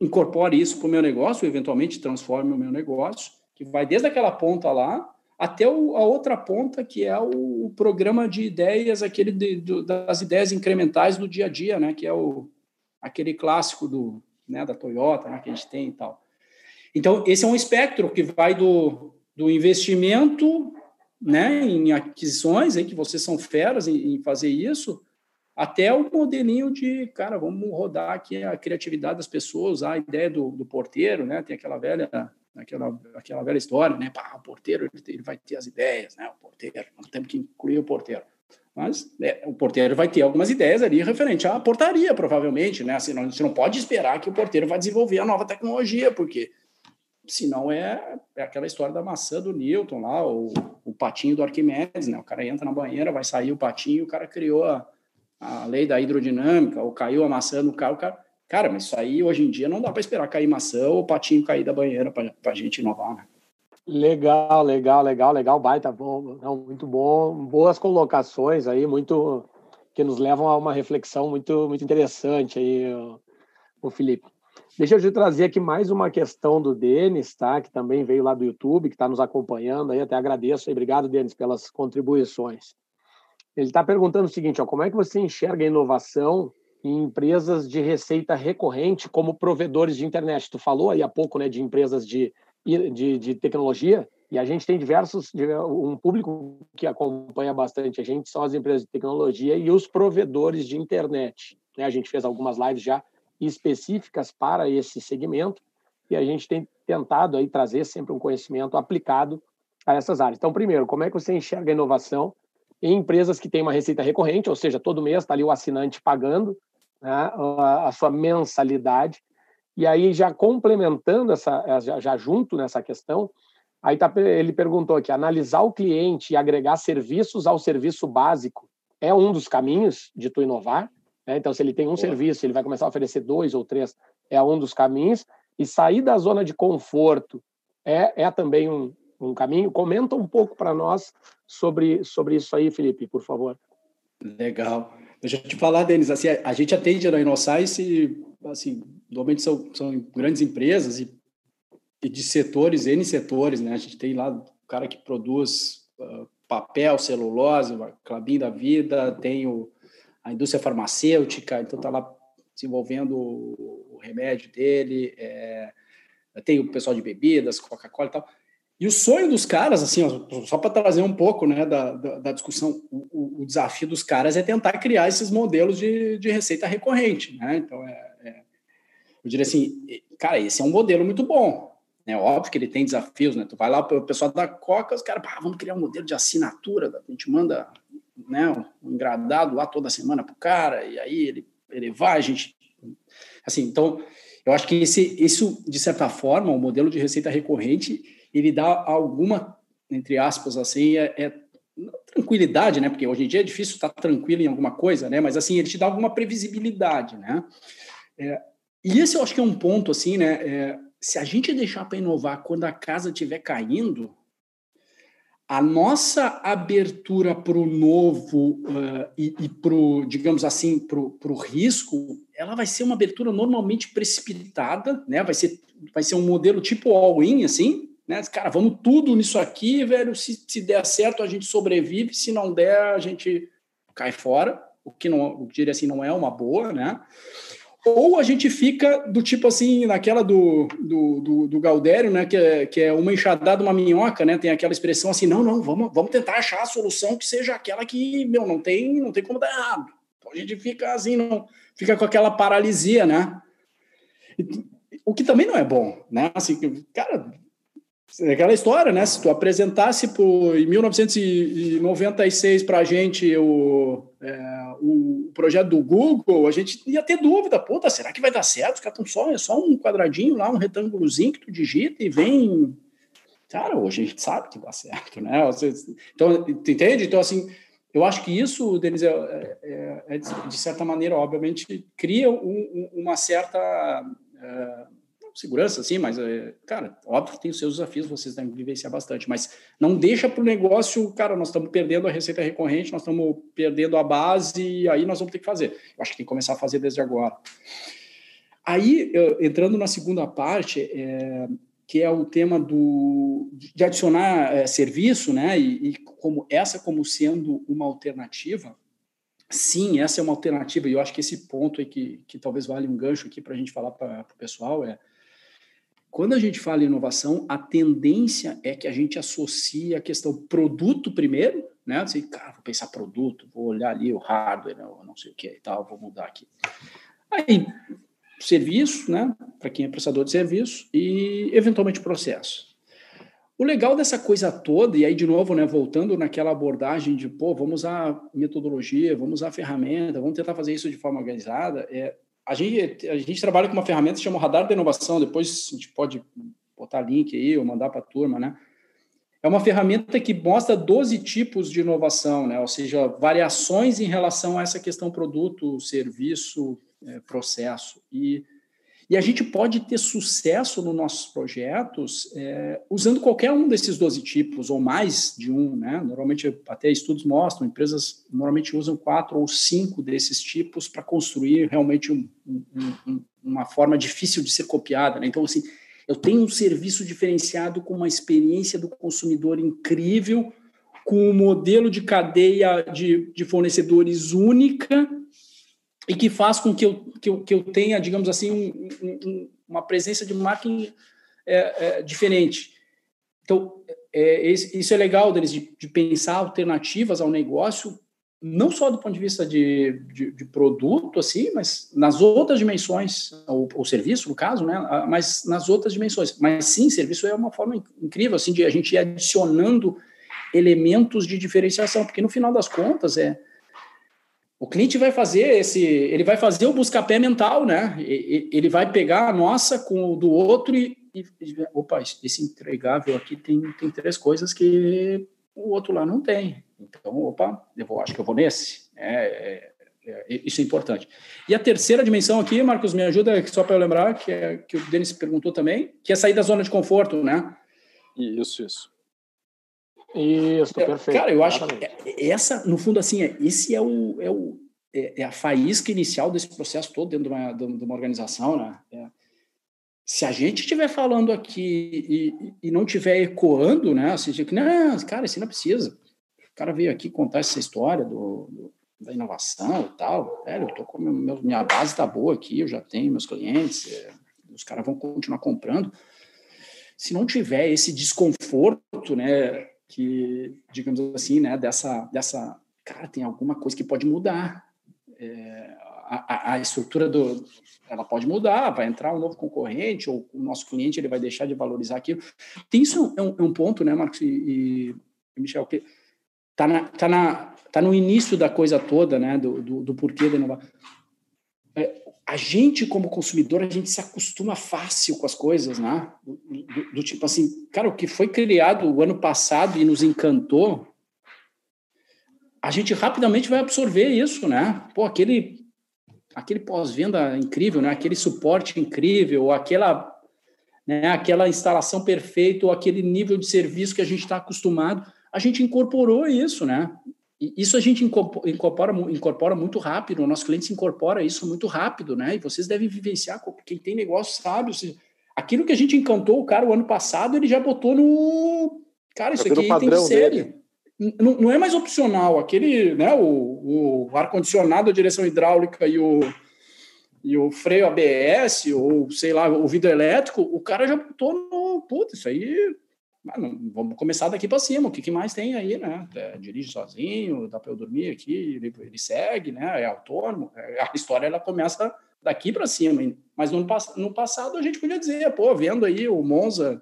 incorpore isso para o meu negócio, eventualmente transforme o meu negócio, que vai desde aquela ponta lá até o, a outra ponta, que é o, o programa de ideias, aquele de, do, das ideias incrementais do dia a dia, né? Que é o, aquele clássico do, né, da Toyota, né, que a gente tem e tal. Então, esse é um espectro que vai do, do investimento né, em aquisições, aí, que vocês são feras em, em fazer isso, até o modelinho de, cara, vamos rodar aqui a criatividade das pessoas, a ideia do, do porteiro, né? Tem aquela velha, aquela, aquela velha história, né? Pá, o porteiro ele, vai ter as ideias, né? O porteiro, nós temos que incluir o porteiro. Mas é, o porteiro vai ter algumas ideias ali referente à portaria, provavelmente, né? Assim, a gente não pode esperar que o porteiro vai desenvolver a nova tecnologia, porque senão é, é aquela história da maçã do Newton lá, o, o patinho do Arquimedes, né? O cara entra na banheira, vai sair o patinho, o cara criou a, a lei da hidrodinâmica, ou caiu a maçã no carro, cara, cara, mas isso aí hoje em dia não dá para esperar cair maçã ou o patinho cair da banheira para a gente inovar, né? Legal, legal, legal, legal, baita bom, não, muito bom, boas colocações aí, muito que nos levam a uma reflexão muito, muito interessante aí, o Felipe. Deixa eu te trazer aqui mais uma questão do Denis, tá? Que também veio lá do YouTube, que está nos acompanhando aí. Até agradeço. Obrigado, Denis, pelas contribuições. Ele está perguntando o seguinte: ó, como é que você enxerga a inovação em empresas de receita recorrente como provedores de internet? Tu falou aí há pouco né, de empresas de, de, de tecnologia, e a gente tem diversos, um público que acompanha bastante a gente são as empresas de tecnologia e os provedores de internet. Né? A gente fez algumas lives já específicas para esse segmento e a gente tem tentado aí trazer sempre um conhecimento aplicado a essas áreas. Então, primeiro, como é que você enxerga a inovação em empresas que têm uma receita recorrente, ou seja, todo mês está ali o assinante pagando né, a, sua mensalidade. E aí, já complementando, essa, já, já junto nessa questão, aí tá, ele perguntou aqui: analisar o cliente e agregar serviços ao serviço básico é um dos caminhos de tu inovar. Né? Então, se ele tem um Boa. serviço, ele vai começar a oferecer dois ou três, é um dos caminhos. E sair da zona de conforto é, é também um, um caminho. Comenta um pouco para nós sobre, sobre isso aí, Felipe, por favor. Legal. Deixa eu te falar, Denis, assim, a gente atende na InnoScience, assim, normalmente são, são grandes empresas e, e, de setores, N setores, né? A gente tem lá o cara que produz uh, papel, celulose, Clabin da vida, tem o, a indústria farmacêutica, então está lá desenvolvendo o, o remédio dele, é, tem o pessoal de bebidas, Coca-Cola e tal. E o sonho dos caras, assim, ó, só para trazer um pouco né, da, da, da discussão, o, o, desafio dos caras é tentar criar esses modelos de, de receita recorrente. Né? Então, é, é, eu diria assim, cara, esse é um modelo muito bom. É óbvio que ele tem desafios, né? Tu vai lá o pessoal da Coca, os caras, vamos criar um modelo de assinatura, a gente manda né, um engradado lá toda semana para o cara, e aí ele, ele vai, a gente. Assim, então, eu acho que esse, isso, de certa forma, o modelo de receita recorrente ele dá alguma, entre aspas, assim, é, é tranquilidade, né? Porque hoje em dia é difícil estar tranquilo em alguma coisa, né? Mas assim, ele te dá alguma previsibilidade, né? É, e esse eu acho que é um ponto, assim, né? É, se a gente deixar para inovar quando a casa estiver caindo, a nossa abertura para o novo uh, e, e para o, digamos assim, para o risco, ela vai ser uma abertura normalmente precipitada, né? Vai ser, vai ser um modelo tipo all-in, assim, né? Cara, vamos tudo nisso aqui, velho. Se, se der certo, a gente sobrevive. Se não der, a gente cai fora. O que não, eu diria assim, não é uma boa, né? ou a gente fica do tipo assim, naquela do, do, do, do Galdério, né? Que é, que é uma enxadada, uma minhoca, né? Tem aquela expressão assim, não, não, vamos, vamos tentar achar a solução que seja aquela que, meu, não tem, não tem como dar errado. Então a gente fica assim, não, fica com aquela paralisia, né? O que também não é bom, né? Assim, cara, aquela história, né? Se tu apresentasse por, em 1996 para a gente o, é, o projeto do Google, a gente ia ter dúvida. Puta, será que vai dar certo? Estão só, é só um quadradinho lá, um retângulozinho que tu digita e vem. Cara, hoje a gente sabe que dá certo, né? Então, tu entende? Então, assim, eu acho que isso, Denis, é, é, é de certa maneira, obviamente, cria um, uma certa. Segurança, sim, mas, é, cara, óbvio que tem os seus desafios, vocês devem vivenciar bastante, mas não deixa para o negócio, cara, nós estamos perdendo a receita recorrente, nós estamos perdendo a base, e aí nós vamos ter que fazer. Eu acho que tem que começar a fazer desde agora. Aí, entrando na segunda parte, é, que é o tema do, de adicionar é, serviço, né, e, e como essa como sendo uma alternativa, sim, essa é uma alternativa, e eu acho que esse ponto aí que, que talvez vale um gancho aqui para a gente falar para o pessoal é quando a gente fala em inovação, a tendência é que a gente associe a questão produto primeiro, né? Assim, cara, vou pensar produto, vou olhar ali o hardware, não, sei o que e tal, vou mudar aqui. Aí, serviço, né? Para quem é prestador de serviço e eventualmente processo. O legal dessa coisa toda, e aí de novo, né, voltando naquela abordagem de, pô, vamos usar metodologia, vamos usar ferramenta, vamos tentar fazer isso de forma organizada, é a gente, a gente trabalha com uma ferramenta que chama Radar de Inovação, depois a gente pode botar link aí ou mandar para a turma, né? É uma ferramenta que mostra 12 tipos de inovação, né? ou seja, variações em relação a essa questão produto, serviço, é, processo. E e a gente pode ter sucesso nos nossos projetos é, usando qualquer um desses 12 tipos, ou mais de um. Né? Normalmente, até estudos mostram, empresas normalmente usam quatro ou cinco desses tipos para construir realmente um, um, um, uma forma difícil de ser copiada. Né? Então, assim, eu tenho um serviço diferenciado com uma experiência do consumidor incrível, com um modelo de cadeia de, de fornecedores única, e que faz com que eu, que eu, que eu tenha, digamos assim, um, um, uma presença de marketing é, é, diferente. Então, é, isso é legal deles, de, de, pensar alternativas ao negócio, não só do ponto de vista de, de, de produto, assim, mas nas outras dimensões, ou, ou, serviço, no caso, né, mas nas outras dimensões. Mas sim, serviço é uma forma incrível, assim, de a gente ir adicionando elementos de diferenciação, porque no final das contas é o cliente vai fazer esse, ele vai fazer o busca-pé mental, né? Ele vai pegar a nossa com o do outro e, e, opa, esse entregável aqui tem, tem três coisas que o outro lá não tem. Então, opa, eu vou, acho que eu vou nesse. É, é, é, isso é importante. E a terceira dimensão aqui, Marcos, me ajuda só para eu lembrar, que, é, que o Denis perguntou também, que é sair da zona de conforto, né? Isso, isso. Isso, é, perfeito. Cara, eu acho que é, essa, no fundo, assim, é, esse é o, é o é, é, a faísca inicial desse processo todo dentro de uma, de uma organização, né? É, se a gente estiver falando aqui e, e não estiver ecoando, né? Assim, que, não, cara, isso não precisa. O cara veio aqui contar essa história do, do da inovação e tal. Velho, eu tô com meu, minha base tá boa aqui, eu já tenho meus clientes, é, os caras vão continuar comprando. Se não tiver esse desconforto, né? Que, digamos assim, né, dessa, dessa, cara, tem alguma coisa que pode mudar. É, a, a, estrutura do, ela pode mudar, vai entrar um novo concorrente ou o nosso cliente ele vai deixar de valorizar aquilo. Tem isso é um, é um ponto, né, Marcos e, e Michel, que tá na, tá na tá no início da coisa toda, né, do, do, do porquê da inovação. A gente, como consumidor, a gente se acostuma fácil com as coisas, né? Do, do, do, tipo assim, cara, o que foi criado o ano passado e nos encantou, a gente rapidamente vai absorver isso, né? Pô, aquele, aquele pós-venda incrível, né? Aquele suporte incrível, aquela, né? aquela instalação perfeita, ou aquele nível de serviço que a gente está acostumado, a gente incorporou isso, né? Isso a gente incorpora, incorpora muito rápido, o nosso cliente se incorpora isso muito rápido, né? E vocês devem vivenciar, quem tem negócio sabe, aquilo que a gente encantou o cara o ano passado, ele já botou no. Cara, isso aqui tem que ser. Não, não, é mais opcional, aquele, né? O, o ar-condicionado, a direção hidráulica e o, e o freio ABS, ou sei lá, o vidro elétrico, o cara já botou no. Puta, isso aí. Mano, vamos começar daqui para cima. O que, que, mais tem aí, né? É, dirige sozinho, dá para eu dormir aqui, ele, ele, segue, né? É autônomo. É, a história ela começa daqui para cima. Mas no, no passado a gente podia dizer, pô, vendo aí o Monza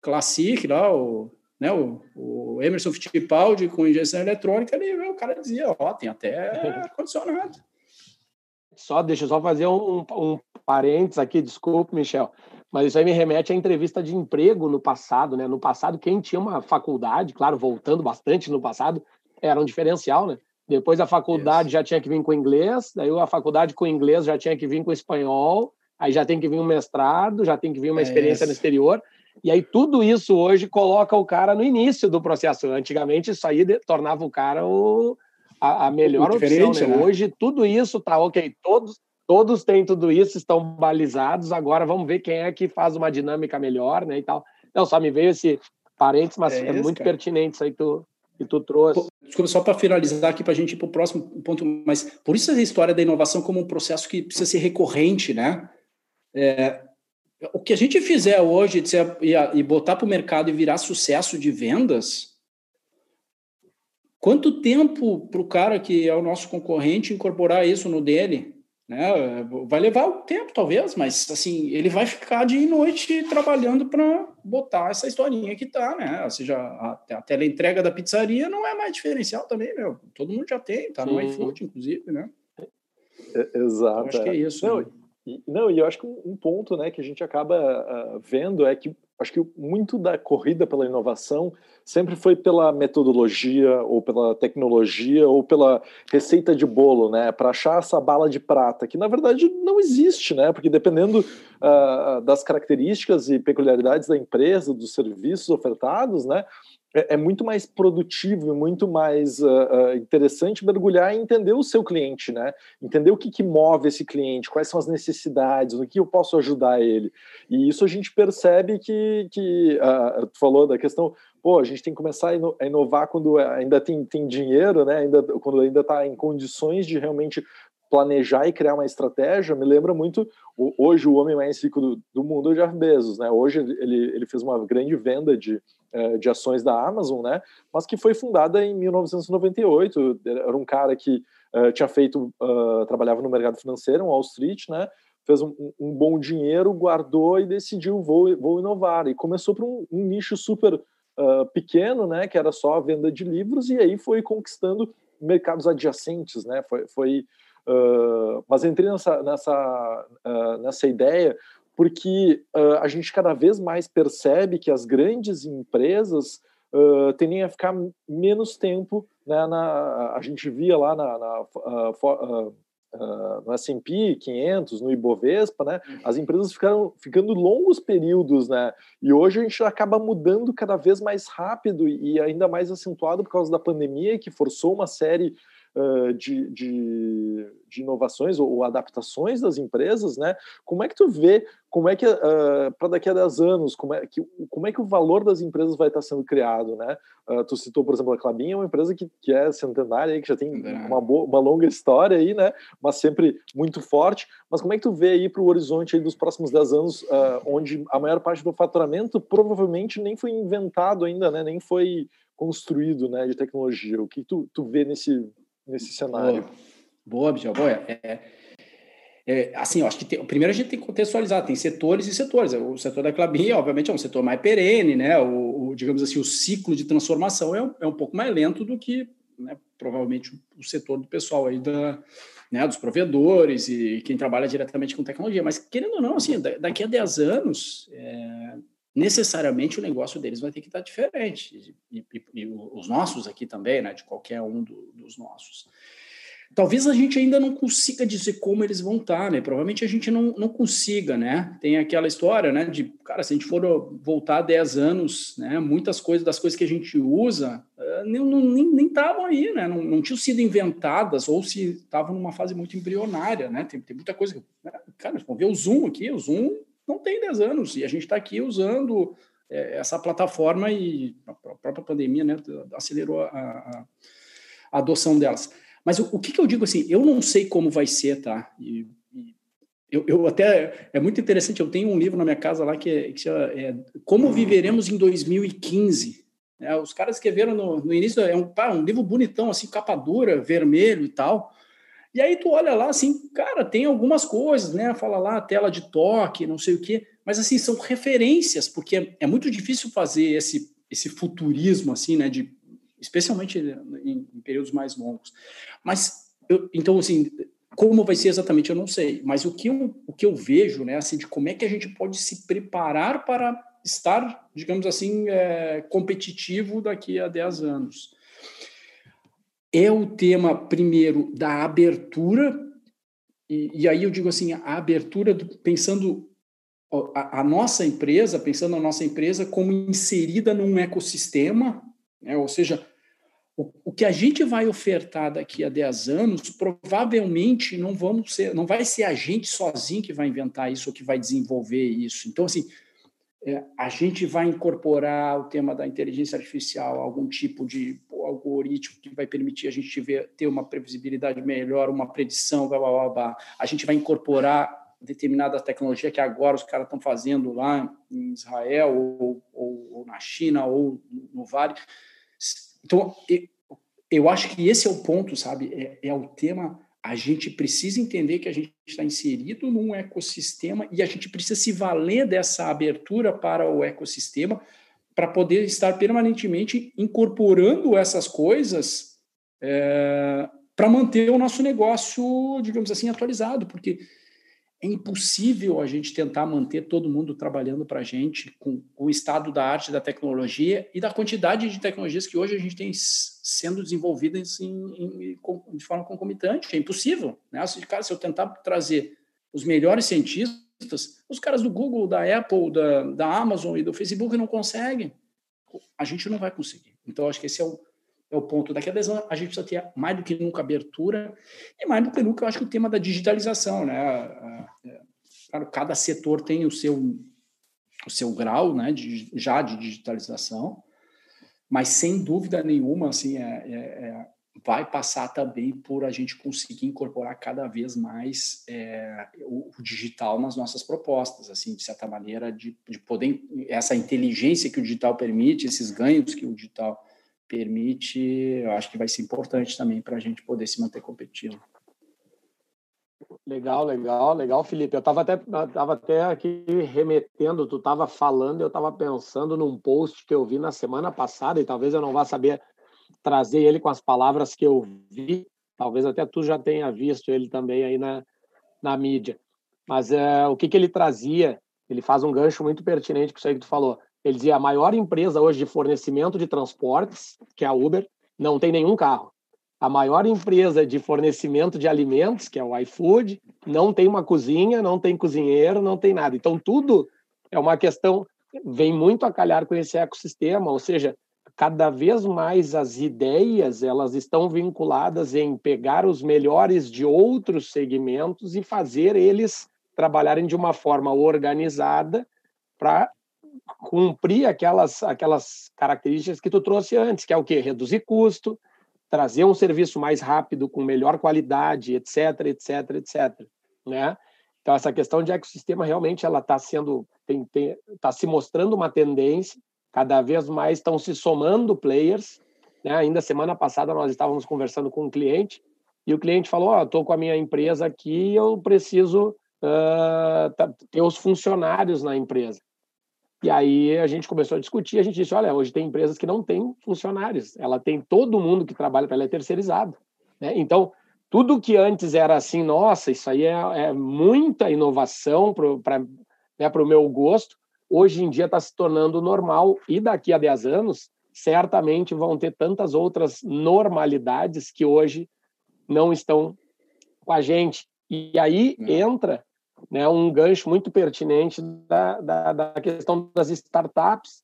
Classic lá, o, né, o, o Emerson Fittipaldi com injeção eletrônica, ali, o cara dizia, ó, tem até [laughs] ar-condicionado. Só, deixa eu só fazer um, um parênteses aqui, desculpe, Michel, mas isso aí me remete à entrevista de emprego no passado, né? No passado, quem tinha uma faculdade, claro, voltando bastante no passado, era um diferencial, né? Depois a faculdade já tinha que vir com inglês, daí a faculdade com inglês já tinha que vir com espanhol, aí já tem que vir um mestrado, já tem que vir uma é experiência no exterior. E aí tudo isso hoje coloca o cara no início do processo. Antigamente isso aí tornava o cara o, a, a melhor opção. Né? Né? Hoje tudo isso tá ok. Todos todos têm tudo isso, estão balizados. Agora vamos ver quem é que faz uma dinâmica melhor, né? E tal. Não, só me veio esse parênteses, mas é, é muito cara. pertinente isso aí que tu, que tu trouxe. Desculpa, só para finalizar aqui para a gente ir para o próximo ponto, mas por isso a história da inovação como um processo que precisa ser recorrente, né? É, o que a gente fizer hoje ser, e, e botar para o mercado e virar sucesso de vendas, quanto tempo para o cara que é o nosso concorrente incorporar isso no dele? Né? Vai levar um tempo, talvez, mas assim, ele vai ficar dia e noite trabalhando para botar essa historinha que tá, né? Ou seja, a, a teleentrega da pizzaria não é mais diferencial também, meu. Todo mundo já tem, tá no iFood, inclusive, né? É, exato. Eu acho que é, é. isso. Não, né? E, não, e eu acho que um, um, ponto né, que a gente acaba uh, vendo é que acho que muito da corrida pela inovação sempre foi pela metodologia ou pela tecnologia ou pela receita de bolo, né, para achar essa bala de prata que na verdade não existe, né, porque dependendo uh, das características e peculiaridades da empresa, dos serviços ofertados, né, é, é, muito mais produtivo e muito mais uh, uh, interessante mergulhar e entender o seu cliente, né? Entender o que, que move esse cliente, quais são as necessidades, no que eu posso ajudar ele. E isso a gente percebe que, que uh, tu falou da questão, pô, a gente tem que começar a inovar quando ainda tem, tem dinheiro, né? Ainda, quando ainda está em condições de realmente planejar e criar uma estratégia, me lembra muito hoje o homem mais rico do, do mundo é o Jeff Bezos, né? Hoje ele, ele fez uma grande venda de de ações da Amazon, né? Mas que foi fundada em 1998. Era um cara que uh, tinha feito, uh, trabalhava no mercado financeiro, Wall Street, né? Fez um, um bom dinheiro, guardou e decidiu vou, vou inovar e começou por um, um nicho super uh, pequeno, né? Que era só a venda de livros e aí foi conquistando mercados adjacentes, né? Foi, foi mas entrei nessa nessa nessa ideia porque uh, a gente cada vez mais percebe que as grandes empresas uh, tendem a ficar menos tempo, né, na, a gente via lá na, na uh, no S&P 500, no Ibovespa, né, uhum. as empresas ficaram ficando longos períodos, né, e hoje a gente acaba mudando cada vez mais rápido e ainda mais acentuado por causa da pandemia que forçou uma série uh, de, de, de, inovações ou, adaptações das empresas, né? Como é que tu vê, como é que uh, para daqui a 10 anos, como é, que, como é que o valor das empresas vai estar sendo criado, né? Uh, tu citou, por exemplo, a Clabin é uma empresa que, que é centenária, que já tem uma, boa, uma longa história aí, né? Mas sempre muito forte. Mas como é que tu vê aí para o horizonte aí dos próximos 10 anos, onde a maior parte do faturamento provavelmente nem foi inventado ainda, né? Nem foi construído, né, de tecnologia. O que tu, tu vê nesse nesse cenário. Boa, Boa Boa. É, é, é, assim, eu acho que tem, primeiro a gente tem que contextualizar, tem setores e setores. O setor da Clabin, obviamente, é um setor mais perene, né? O, o digamos assim, o ciclo de transformação é um, é um pouco mais lento do que né, provavelmente o setor do pessoal aí da, né, dos provedores e quem trabalha diretamente com tecnologia. Mas, querendo ou não, assim, daqui a 10 anos, é, necessariamente o negócio deles vai ter que estar diferente. E, e, e os nossos aqui também, né, de qualquer um do, dos nossos. Talvez a gente ainda não consiga dizer como eles vão estar, né? Provavelmente a gente não, não consiga, né? Tem aquela história, né? De, cara, se a gente for voltar 10 anos, né? Muitas coisas das coisas que a gente usa uh, nem estavam aí, né? Não, não tinham sido inventadas ou se estavam numa fase muito embrionária, né? Tem, tem muita coisa. Né? Cara, vamos ver o Zoom aqui. O Zoom não tem 10 anos e a gente está aqui usando é, essa plataforma e a própria pandemia né, acelerou a, a, a adoção delas. Mas o, o que, que, eu digo assim, eu não sei como vai ser, tá? E, e eu, eu, até é muito interessante. Eu tenho um livro na minha casa lá que, é, que é, Como Viveremos em 2015. É, os caras escreveram no, no início é um, pá, um livro bonitão assim, capa dura, vermelho e tal. E aí tu olha lá assim, cara, tem algumas coisas, né? Fala lá tela de toque, não sei o quê, mas assim são referências, porque é, muito difícil fazer esse esse futurismo assim, né? De especialmente em, em períodos mais longos. Mas eu, então assim como vai ser exatamente, eu não sei. Mas o que eu, o que eu vejo, né, assim, de como é que a gente pode se preparar para estar, digamos assim, é, competitivo daqui a 10 anos. É o tema, primeiro, da abertura, e, e aí eu digo assim, a abertura, do, pensando a, a, nossa empresa, pensando a nossa empresa como inserida num ecossistema, né, ou seja, o, que a gente vai ofertar daqui a 10 anos, provavelmente não vamos ser, não vai ser a gente sozinho que vai inventar isso ou que vai desenvolver isso. Então, assim, é, a gente vai incorporar o tema da inteligência artificial, algum tipo de algoritmo que vai permitir a gente ver, ter uma previsibilidade melhor, uma predição, blá, blá, blá, blá. A gente vai incorporar determinada tecnologia que agora os caras estão fazendo lá em Israel ou, ou, ou na China ou no Vale então, eu acho que esse é o ponto, sabe? É, é o tema. A gente precisa entender que a gente está inserido num ecossistema e a gente precisa se valer dessa abertura para o ecossistema para poder estar permanentemente incorporando essas coisas é, para manter o nosso negócio, digamos assim, atualizado, porque é impossível a gente tentar manter todo mundo trabalhando para a gente com, o estado da arte, da tecnologia e da quantidade de tecnologias que hoje a gente tem sendo desenvolvidas em, em, de forma concomitante. É impossível. Né? Se, cara, se eu tentar trazer os melhores cientistas, os caras do Google, da Apple, da, da Amazon e do Facebook não conseguem. A gente não vai conseguir. Então, acho que esse é o, é o ponto. Daqui a 10 anos, a gente precisa ter mais do que nunca abertura e mais do que nunca, eu acho que o tema da digitalização, né? Claro, cada setor tem o seu, o seu grau, né, de, já de digitalização, mas sem dúvida nenhuma, assim, é, é, é, vai passar também por a gente conseguir incorporar cada vez mais é, o, o, digital nas nossas propostas, assim, de certa maneira, de, de poder essa inteligência que o digital permite, esses ganhos que o digital permite, eu acho que vai ser importante também para a gente poder se manter competitivo. Legal, legal, legal, Felipe. Eu estava até, tava até aqui remetendo, tu estava falando, eu estava pensando num post que eu vi na semana passada, e talvez eu não vá saber trazer ele com as palavras que eu vi, talvez até tu já tenha visto ele também aí na, na mídia. Mas é, o que, que ele trazia? Ele faz um gancho muito pertinente com isso aí que tu falou. Ele dizia: a maior empresa hoje de fornecimento de transportes, que é a Uber, não tem nenhum carro. A maior empresa de fornecimento de alimentos, que é o iFood, não tem uma cozinha, não tem cozinheiro, não tem nada. Então, tudo é uma questão, vem muito a calhar com esse ecossistema, ou seja, cada vez mais as ideias elas estão vinculadas em pegar os melhores de outros segmentos e fazer eles trabalharem de uma forma organizada para cumprir aquelas aquelas características que tu trouxe antes, que é o quê? Reduzir custo, trazer um serviço mais rápido, com melhor qualidade, etc, etc, etc, né? Então essa questão de ecossistema realmente ela está sendo está se mostrando uma tendência, cada vez mais estão se somando players, né? Ainda semana passada nós estávamos conversando com um cliente e o cliente falou: "Ó, oh, estou com a minha empresa aqui, eu preciso uh, ter os funcionários na empresa. E aí a gente começou a discutir, a gente disse, olha, hoje tem empresas que não têm funcionários, ela tem todo mundo que trabalha para ela é terceirizado. Né? Então, tudo que antes era assim, nossa, isso aí é, é muita inovação para né, o meu gosto, hoje em dia está se tornando normal e daqui a 10 anos, certamente vão ter tantas outras normalidades que hoje não estão com a gente. E aí entra né, um gancho muito pertinente da, da, da questão das startups.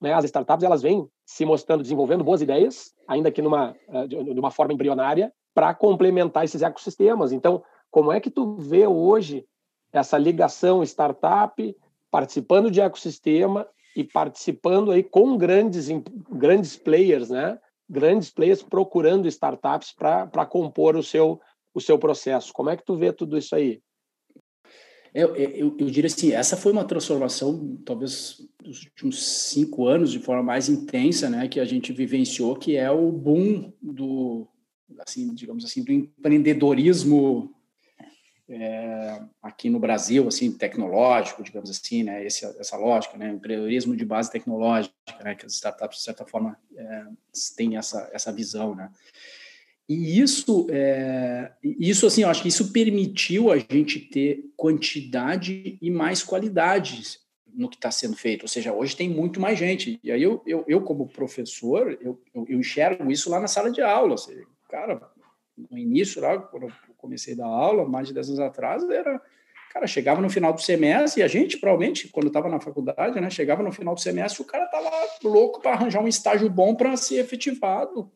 Né? As startups elas vêm se mostrando, desenvolvendo boas ideias, ainda que numa, eh, de uma forma embrionária, para complementar esses ecossistemas. Então, como é que tu vê hoje essa ligação startup participando de ecossistema e participando aí com grandes grandes players, né? Grandes players procurando startups para compor o seu o seu processo. Como é que tu vê tudo isso aí? Eu, eu, eu, diria assim, essa foi uma transformação, talvez dos últimos cinco anos, de forma mais intensa, né, que a gente vivenciou, que é o boom do, assim, digamos assim, do empreendedorismo é, aqui no Brasil, assim, tecnológico, digamos assim, né, esse, essa lógica, né, empreendedorismo de base tecnológica, né, que as startups, de certa forma, é, têm essa, essa visão, né. E isso, é, isso assim, eu acho que isso permitiu a gente ter quantidade e mais qualidade no que está sendo feito. Ou seja, hoje tem muito mais gente. E aí eu, eu, eu como professor, eu, eu, eu, enxergo isso lá na sala de aula. Seja, cara, no início, lá, quando eu comecei a dar aula, mais de 10 anos atrás, era... Cara, chegava no final do semestre e a gente, provavelmente, quando estava na faculdade, né, chegava no final do semestre, o cara estava louco para arranjar um estágio bom para ser efetivado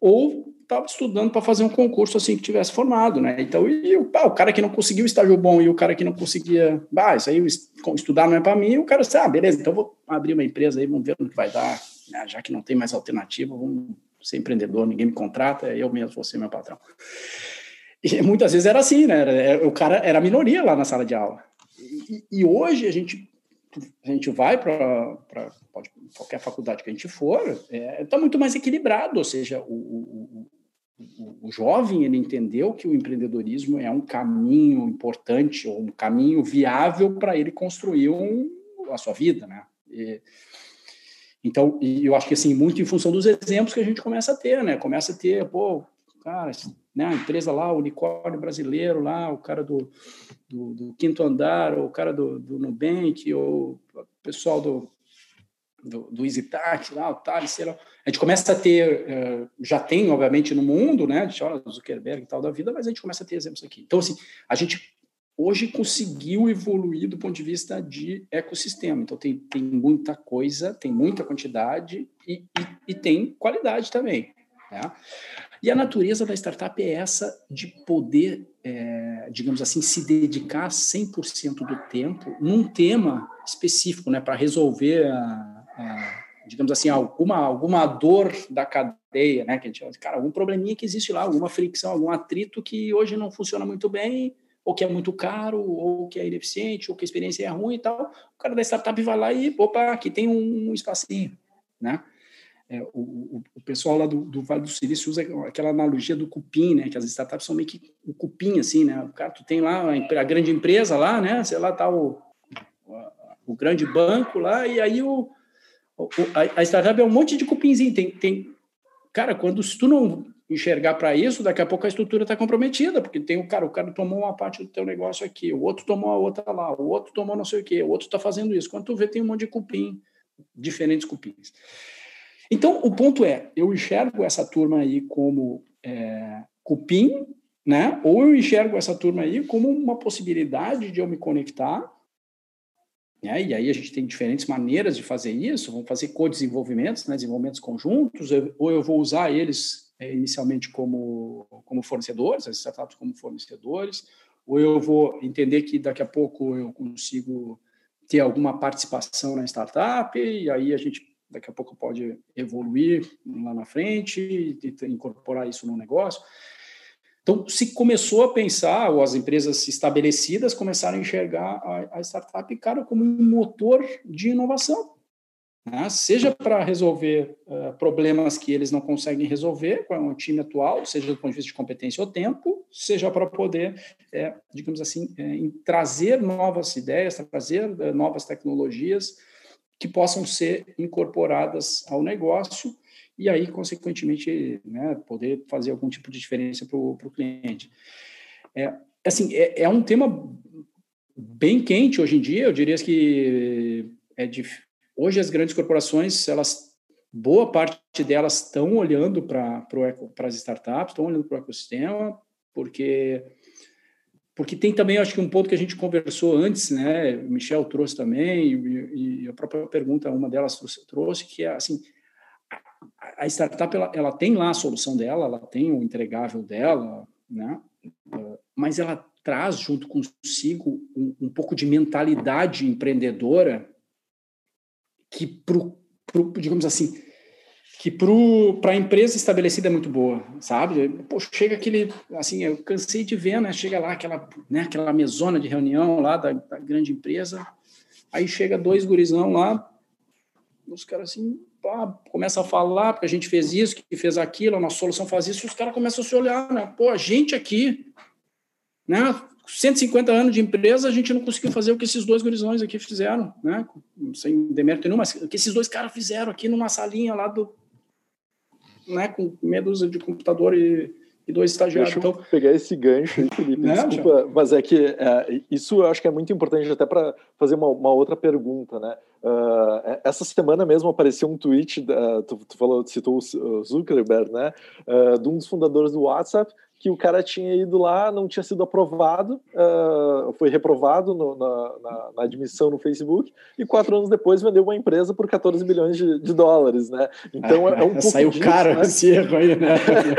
ou estava estudando para fazer um concurso assim que tivesse formado, né? Então, e, o, pá, o cara que não conseguiu estágio bom e o cara que não conseguia, bah, isso aí estudar não é para mim, o cara disse, ah, beleza, então vou abrir uma empresa aí, vamos ver no que vai dar, né? já que não tem mais alternativa, vamos ser empreendedor, ninguém me contrata, eu mesmo vou ser meu patrão. E muitas vezes era assim, né? Era, o cara era a minoria lá na sala de aula. E, e hoje a gente a gente vai para qualquer faculdade que a gente for, está é, tá muito mais equilibrado, ou seja, o, o, o, jovem ele entendeu que o empreendedorismo é um caminho importante, ou um caminho viável para ele construir um, a sua vida, né? E, então, e eu acho que assim, muito em função dos exemplos que a gente começa a ter, né? Começa a ter, pô, cara, né, a empresa lá, o unicórnio brasileiro lá, o cara do, do, do quinto andar, ou o cara do, do Nubank, ou o pessoal do, do, do EasyTax lá, o Thales, sei lá. A gente começa a ter, uh, já tem, obviamente, no mundo, né, de Zuckerberg e tal da vida, mas a gente começa a ter exemplos aqui. Então, assim, a gente hoje conseguiu evoluir do ponto de vista de ecossistema. Então, tem, tem muita coisa, tem muita quantidade e, e, e tem qualidade também. Né? E a natureza da startup é essa de poder, é, digamos assim, se dedicar 100% do tempo num tema específico, né, para resolver, a, a, digamos assim, alguma, alguma dor da cadeia, né, que a gente cara, algum probleminha que existe lá, alguma fricção, algum atrito que hoje não funciona muito bem, ou que é muito caro, ou que é ineficiente, ou que a experiência é ruim e tal. O cara da startup vai lá e, opa, aqui tem um espacinho, né? É, o, o, pessoal lá do, do, Vale do Silício usa aquela analogia do cupim, né? Que as startups são meio que o cupim, assim, né? O cara, tu tem lá a, grande empresa lá, né? Sei lá, tá o, o grande banco lá, e aí o, a, startup é um monte de cupinzinho. Tem, tem, cara, quando se tu não enxergar para isso, daqui a pouco a estrutura está comprometida, porque tem o cara, o cara tomou uma parte do teu negócio aqui, o outro tomou a outra lá, o outro tomou não sei o quê, o outro está fazendo isso. Quando tu vê, tem um monte de cupim, diferentes cupins. Então, o ponto é, eu enxergo essa turma aí como é, cupim, né? Ou eu enxergo essa turma aí como uma possibilidade de eu me conectar, né? E aí a gente tem diferentes maneiras de fazer isso. Vamos fazer co-desenvolvimentos, né? desenvolvimentos conjuntos, ou eu vou usar eles é, inicialmente como, como fornecedores, as startups como fornecedores, ou eu vou entender que daqui a pouco eu consigo ter alguma participação na startup, e aí a gente daqui a pouco pode evoluir lá na frente e incorporar isso no negócio. Então, se começou a pensar, ou as empresas estabelecidas começaram a enxergar a, a startup, cara, como um motor de inovação. Né? Seja para resolver uh, problemas que eles não conseguem resolver com o time atual, seja do ponto de vista de competência ou tempo, seja para poder, é, digamos assim, é, trazer novas ideias, trazer é, novas tecnologias que possam ser incorporadas ao negócio e aí, consequentemente, né, poder fazer algum tipo de diferença para o cliente. É, assim, é, é, um tema bem quente hoje em dia, eu diria que é hoje as grandes corporações, elas boa parte delas estão olhando para as startups, estão olhando para o ecossistema, porque porque tem também, acho que um ponto que a gente conversou antes, né? O Michel trouxe também, e, e a própria pergunta, uma delas trouxe, que é assim: a, startup ela, ela, tem lá a solução dela, ela tem o entregável dela, né? Mas ela traz junto consigo um, um pouco de mentalidade empreendedora que, pro, pro, digamos assim, que para a empresa estabelecida é muito boa, sabe? Pô, chega aquele, assim, eu cansei de ver, né? Chega lá aquela, né, aquela mesona de reunião lá da, da grande empresa, aí chega dois gurizão lá, os caras assim, pá, começa a falar, porque a gente fez isso, que fez aquilo, a nossa solução faz isso, os caras começam a se olhar, né? Pô, a gente aqui, né? 150 anos de empresa, a gente não conseguiu fazer o que esses dois gurizões aqui fizeram, né? Sem demérito nenhum, mas o que esses dois caras fizeram aqui numa salinha lá do, né, com meia dúzia de computador e, e dois estagiários. Deixa eu então... pegar esse gancho aí, Felipe, né, desculpa, já. mas é que é, isso eu acho que é muito importante até para fazer uma, uma, outra pergunta, né? Uh, essa semana mesmo apareceu um tweet, tu, tu, falou, citou o Zuckerberg, né, uh, de um dos fundadores do WhatsApp, que o cara tinha ido lá, não tinha sido aprovado, uh, foi reprovado no, na, na, na, admissão no Facebook, e quatro anos depois vendeu uma empresa por 14 bilhões de, de dólares, né? Então é, é um [laughs] pouco Saiu disso, caro né? esse erro aí, né?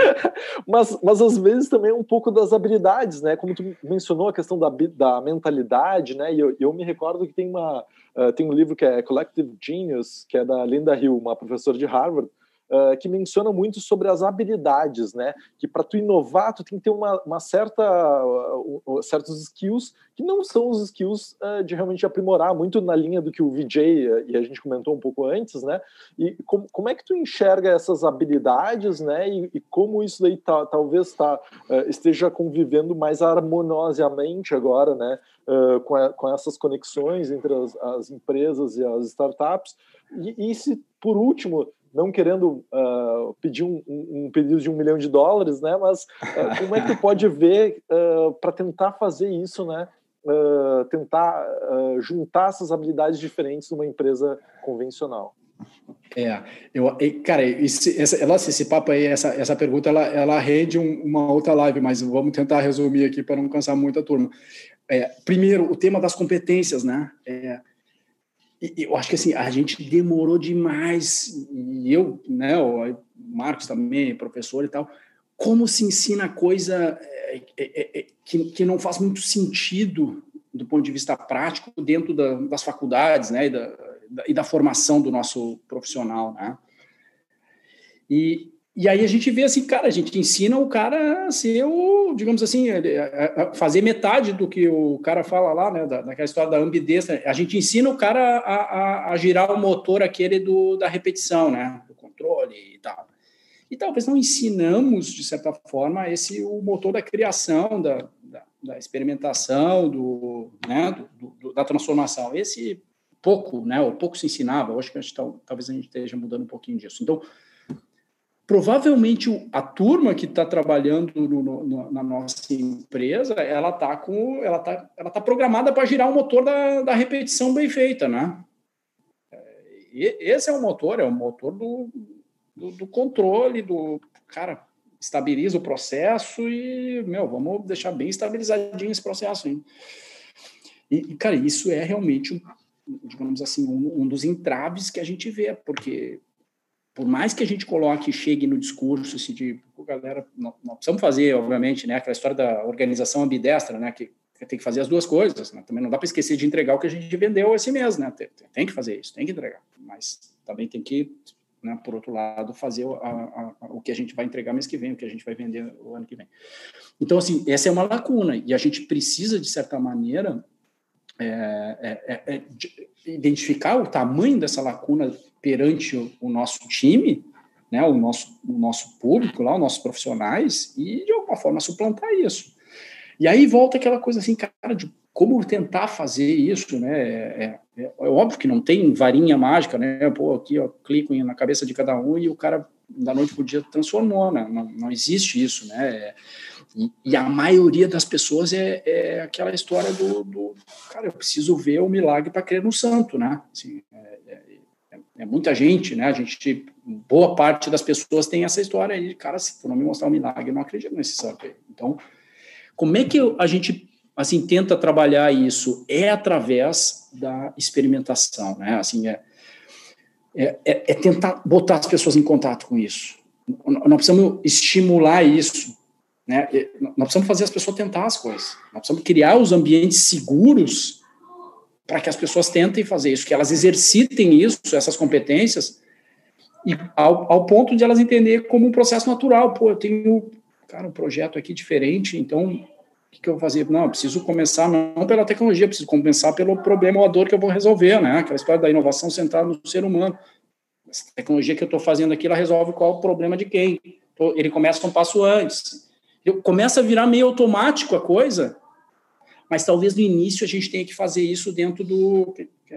[laughs] mas, mas às vezes também é um pouco das habilidades, né? Como tu mencionou a questão da, da mentalidade, né? E eu, eu me recordo que tem uma... Uh, tem um livro que é Collective Genius, que é da Linda Hill, uma professora de Harvard, uh, que menciona muito sobre as habilidades, né? Que para tu inovar, tu tem que ter uma, uma certa, uh, uh, certos skills que não são os skills de realmente aprimorar, muito na linha do que o VJ e a gente comentou um pouco antes, né? E com, como é que tu enxerga essas habilidades, né? E, e como isso daí tá, talvez tá, esteja convivendo mais harmoniosamente agora, né? com, a, com essas conexões entre as, as empresas e as startups. E, e se, por último, não querendo uh, pedir um, um, pedido de um milhão de dólares, né? Mas uh, [laughs] como é que tu pode ver uh, para tentar fazer isso, né? tentar juntar essas habilidades diferentes numa empresa convencional? É, eu, cara, esse, essa, nossa, esse papo aí, essa, essa pergunta, ela, ela rende um, uma outra live, mas vamos tentar resumir aqui para não cansar muito a turma. É, primeiro, o tema das competências, né? É, eu acho que assim, a gente demorou demais, e eu, né, o Marcos também, professor e tal, como se ensina coisa é, é, é, que, que não faz muito sentido do ponto de vista prático dentro da, das faculdades, né, e da, da, e da formação do nosso profissional, né. E, e aí a gente vê assim, cara, a gente ensina o cara a ser o, digamos assim, a fazer metade do que o cara fala lá, né, daquela história da ambidestra. A gente ensina o cara a, a, a girar o motor aquele do, da repetição, né, do controle e tal. E talvez não ensinamos, de certa forma, esse o motor da criação, da, da, da experimentação, do, né, do, do, da transformação. Esse pouco, né, ou pouco se ensinava. Acho que a gente, talvez a gente esteja mudando um pouquinho disso. Então, provavelmente a turma que está trabalhando no, no, na nossa empresa, ela está com, ela tá, ela tá programada para girar o motor da, da repetição bem feita, né? E esse é o motor, é o motor do, do, do, controle, do cara estabiliza o processo e meu, vamos deixar bem estabilizadinho esse processo, hein? E, e cara, isso é realmente, digamos assim, um, um dos entraves que a gente vê, porque por mais que a gente coloque, chegue no discurso, se de, galera, nós, precisamos fazer, obviamente, né, aquela história da organização ambidestra, né, que tem que fazer as duas coisas, né? também não dá para esquecer de entregar o que a gente vendeu esse mês, né, tem, tem que fazer isso, tem que entregar, mas também tem que, né, por outro lado, fazer a, a, a, o que a gente vai entregar mês que vem, o que a gente vai vender o ano que vem. Então, assim, essa é uma lacuna, e a gente precisa, de certa maneira, é, é, é, é identificar o tamanho dessa lacuna perante o, o nosso time, né, o nosso, o nosso público lá, os nossos profissionais, e de alguma forma suplantar isso. E aí volta aquela coisa assim, cara, de como tentar fazer isso, né? É, é, é óbvio que não tem varinha mágica, né? Pô, aqui, ó, clico na cabeça de cada um e o cara da noite pro dia transformou, né? Não, não existe isso, né? E, e, a maioria das pessoas é, é aquela história do, do, cara, eu preciso ver o milagre para crer no santo, né? Assim, é, é muita gente, né? A gente, boa parte das pessoas tem essa história aí, cara, se tu não me mostrar um milagre, eu não acredito nesse santo aí. Então, como é que a gente assim tenta trabalhar isso? É através da experimentação, né? Assim, é, é, é, é tentar botar as pessoas em contato com isso. Nós precisamos estimular isso, né? Nós precisamos fazer as pessoas tentar as coisas. Nós precisamos criar os ambientes seguros para que as pessoas tentem fazer isso, que elas exercitem isso, essas competências, e ao, ao ponto de elas entender como um processo natural. Pô, eu tenho, cara, um projeto aqui diferente, então o que, que eu vou fazer? Não, eu preciso começar não pela tecnologia, preciso começar pelo problema ou a dor que eu vou resolver, né? Aquela história da inovação centrada no ser humano. Essa tecnologia que eu estou fazendo aqui, ela resolve qual o problema de quem. Ele começa um passo antes. Começa a virar meio automático a coisa, mas talvez no início a gente tenha que fazer isso dentro do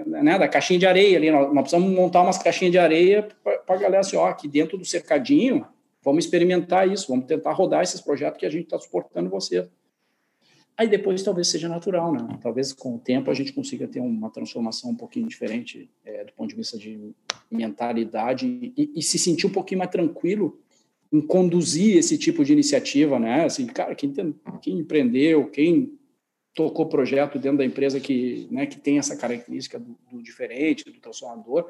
né, da caixinha de areia ali. Nós, nós precisamos montar umas caixinhas de areia para a galera assim, ó, aqui dentro do cercadinho, vamos experimentar isso, vamos tentar rodar esses projetos que a gente está suportando você. Aí depois talvez seja natural, né? Talvez com o tempo a gente consiga ter uma transformação um pouquinho diferente é, do ponto de vista de mentalidade e, e, se sentir um pouquinho mais tranquilo em conduzir esse tipo de iniciativa, né? Assim, cara, quem, tem, quem empreendeu, quem tocou projeto dentro da empresa que, né, que tem essa característica do, do, diferente, do transformador.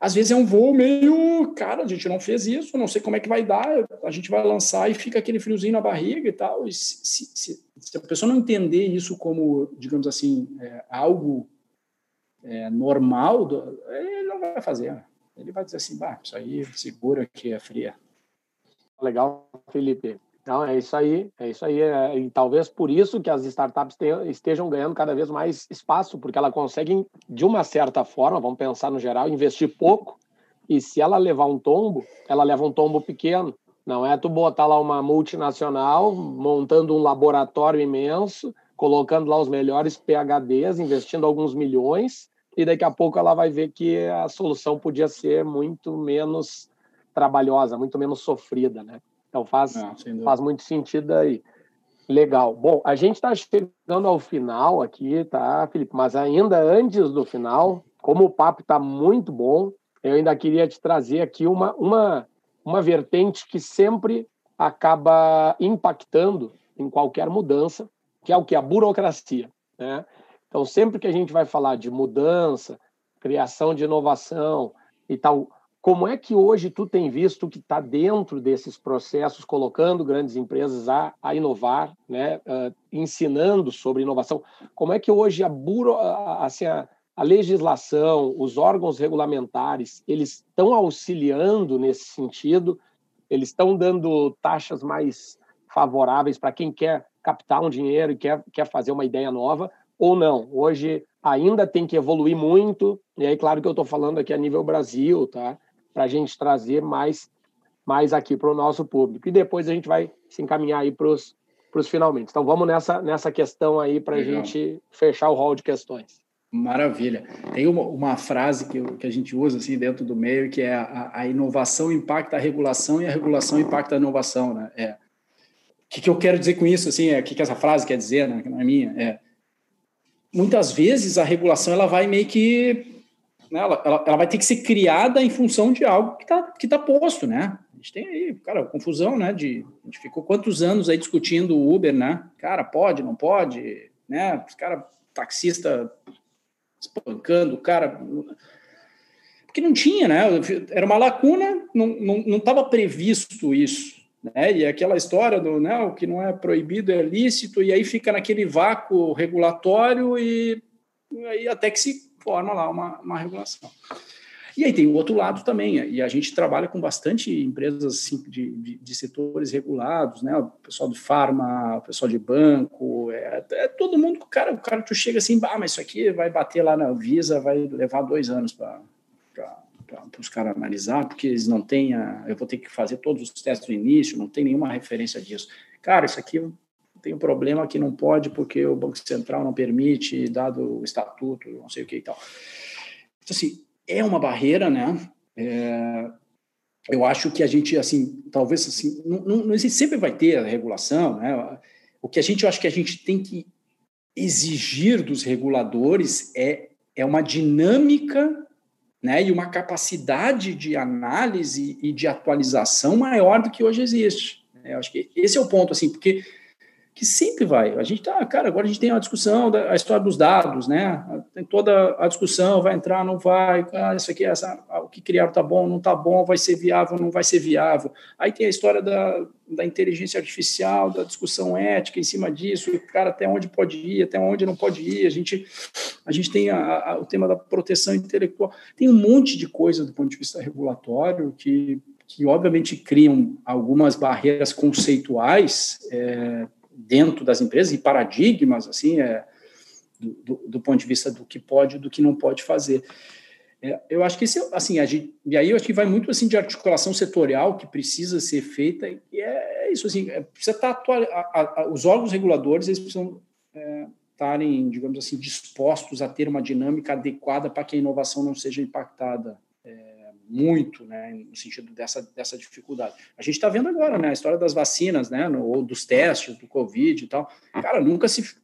Às vezes é um voo meio, cara, a gente não fez isso, não sei como é que vai dar, a gente vai lançar e fica aquele friozinho na barriga e tal. E se, se, se a pessoa não entender isso como, digamos assim, é, algo é, normal, ele não vai fazer. Ele vai dizer assim, bah, isso aí segura que é fria. Legal, Felipe. Então, é isso aí, é isso aí. É, e talvez por isso que as startups tenham, estejam ganhando cada vez mais espaço, porque ela consegue, de uma certa forma, vamos pensar no geral, investir pouco, e se ela levar um tombo, ela leva um tombo pequeno. Não é tu botar lá uma multinacional montando um laboratório imenso, colocando lá os melhores PHDs, investindo alguns milhões, e daqui a pouco ela vai ver que a solução podia ser muito menos trabalhosa, muito menos sofrida, né? Então faz, faz muito sentido aí. Legal. Bom, a gente está chegando ao final aqui, tá, Felipe? Mas ainda antes do final, como o papo está muito bom, eu ainda queria te trazer aqui uma, uma, uma vertente que sempre acaba impactando em qualquer mudança, que é o que? A burocracia. Né? Então, sempre que a gente vai falar de mudança, criação de inovação e tal, como é que hoje tu tem visto que está dentro desses processos, colocando grandes empresas a, a inovar, né? Uh, ensinando sobre inovação? Como é que hoje a, buro, assim, a, a legislação, os órgãos regulamentares, eles estão auxiliando nesse sentido? Eles estão dando taxas mais favoráveis para quem quer captar um dinheiro e quer, quer fazer uma ideia nova? Ou não? Hoje ainda tem que evoluir muito, e aí, claro que eu estou falando aqui a nível Brasil, tá? Para a gente trazer mais, mais aqui para o nosso público. E depois a gente vai se encaminhar aí para os finalmente. Então vamos nessa, nessa questão aí para a gente fechar o rol de questões. Maravilha. Tem uma, uma frase que, que a gente usa assim dentro do meio que é a, a inovação impacta a regulação e a regulação impacta a inovação, né? É, o que, que eu quero dizer com isso? Assim, é, o que, que essa frase quer dizer, né? Que não é minha. É, muitas vezes a regulação ela vai meio que né, ela, ela, ela, vai ter que ser criada em função de algo que está que tá posto, né? A gente tem aí, cara, confusão, né? De, a gente ficou quantos anos aí discutindo o Uber, né? Cara, pode, não pode, né? Os cara, taxista espancando o cara. Porque não tinha, né? Era uma lacuna, não estava previsto isso. Né? E aquela história do né, o que não é proibido é lícito, e aí fica naquele vácuo regulatório e, e aí até que se forma lá uma, uma regulação. E aí tem o outro lado também, e a gente trabalha com bastante empresas assim, de, de, de, setores regulados, né? O pessoal do farma, o pessoal de banco, é, é todo mundo, o cara, o cara tu chega assim, ah, mas isso aqui vai bater lá na Visa, vai levar dois anos para para os caras analisar, porque eles não têm, a, eu vou ter que fazer todos os testes no início, não tem nenhuma referência disso. Cara, isso aqui tem um problema que não pode porque o Banco Central não permite, dado o estatuto, não sei o que e tal. Então, assim, é uma barreira, né? É, eu acho que a gente, assim, talvez, assim, não, não, não sempre vai ter a regulação, né? O que a gente, eu acho que a gente tem que exigir dos reguladores é, é uma dinâmica né, e uma capacidade de análise e de atualização maior do que hoje existe. Eu acho que esse é o ponto, assim, porque que sempre vai. A gente tá, cara, agora a gente tem a discussão da a história dos dados, né? Tem toda a discussão, vai entrar, não vai, ah, isso aqui, essa, ah, o que criaram tá bom, não tá bom, vai ser viável, não vai ser viável. Aí tem a história da, da inteligência artificial, da discussão ética em cima disso, cara até onde pode ir, até onde não pode ir. A gente, a gente tem a, a, o tema da proteção intelectual. Tem um monte de coisa do ponto de vista regulatório que que obviamente criam algumas barreiras conceituais é, dentro das empresas e paradigmas assim é, do, do, ponto de vista do que pode e do que não pode fazer. É, eu acho que esse, assim, a gente, e aí eu acho que vai muito assim de articulação setorial que precisa ser feita e é, é isso assim, é, precisa estar atual, a, a, os órgãos reguladores eles precisam é, estarem, digamos assim, dispostos a ter uma dinâmica adequada para que a inovação não seja impactada muito, né, no sentido dessa, dessa dificuldade. A gente está vendo agora, né, a história das vacinas, né, no, ou dos testes do Covid e tal. Cara, nunca se,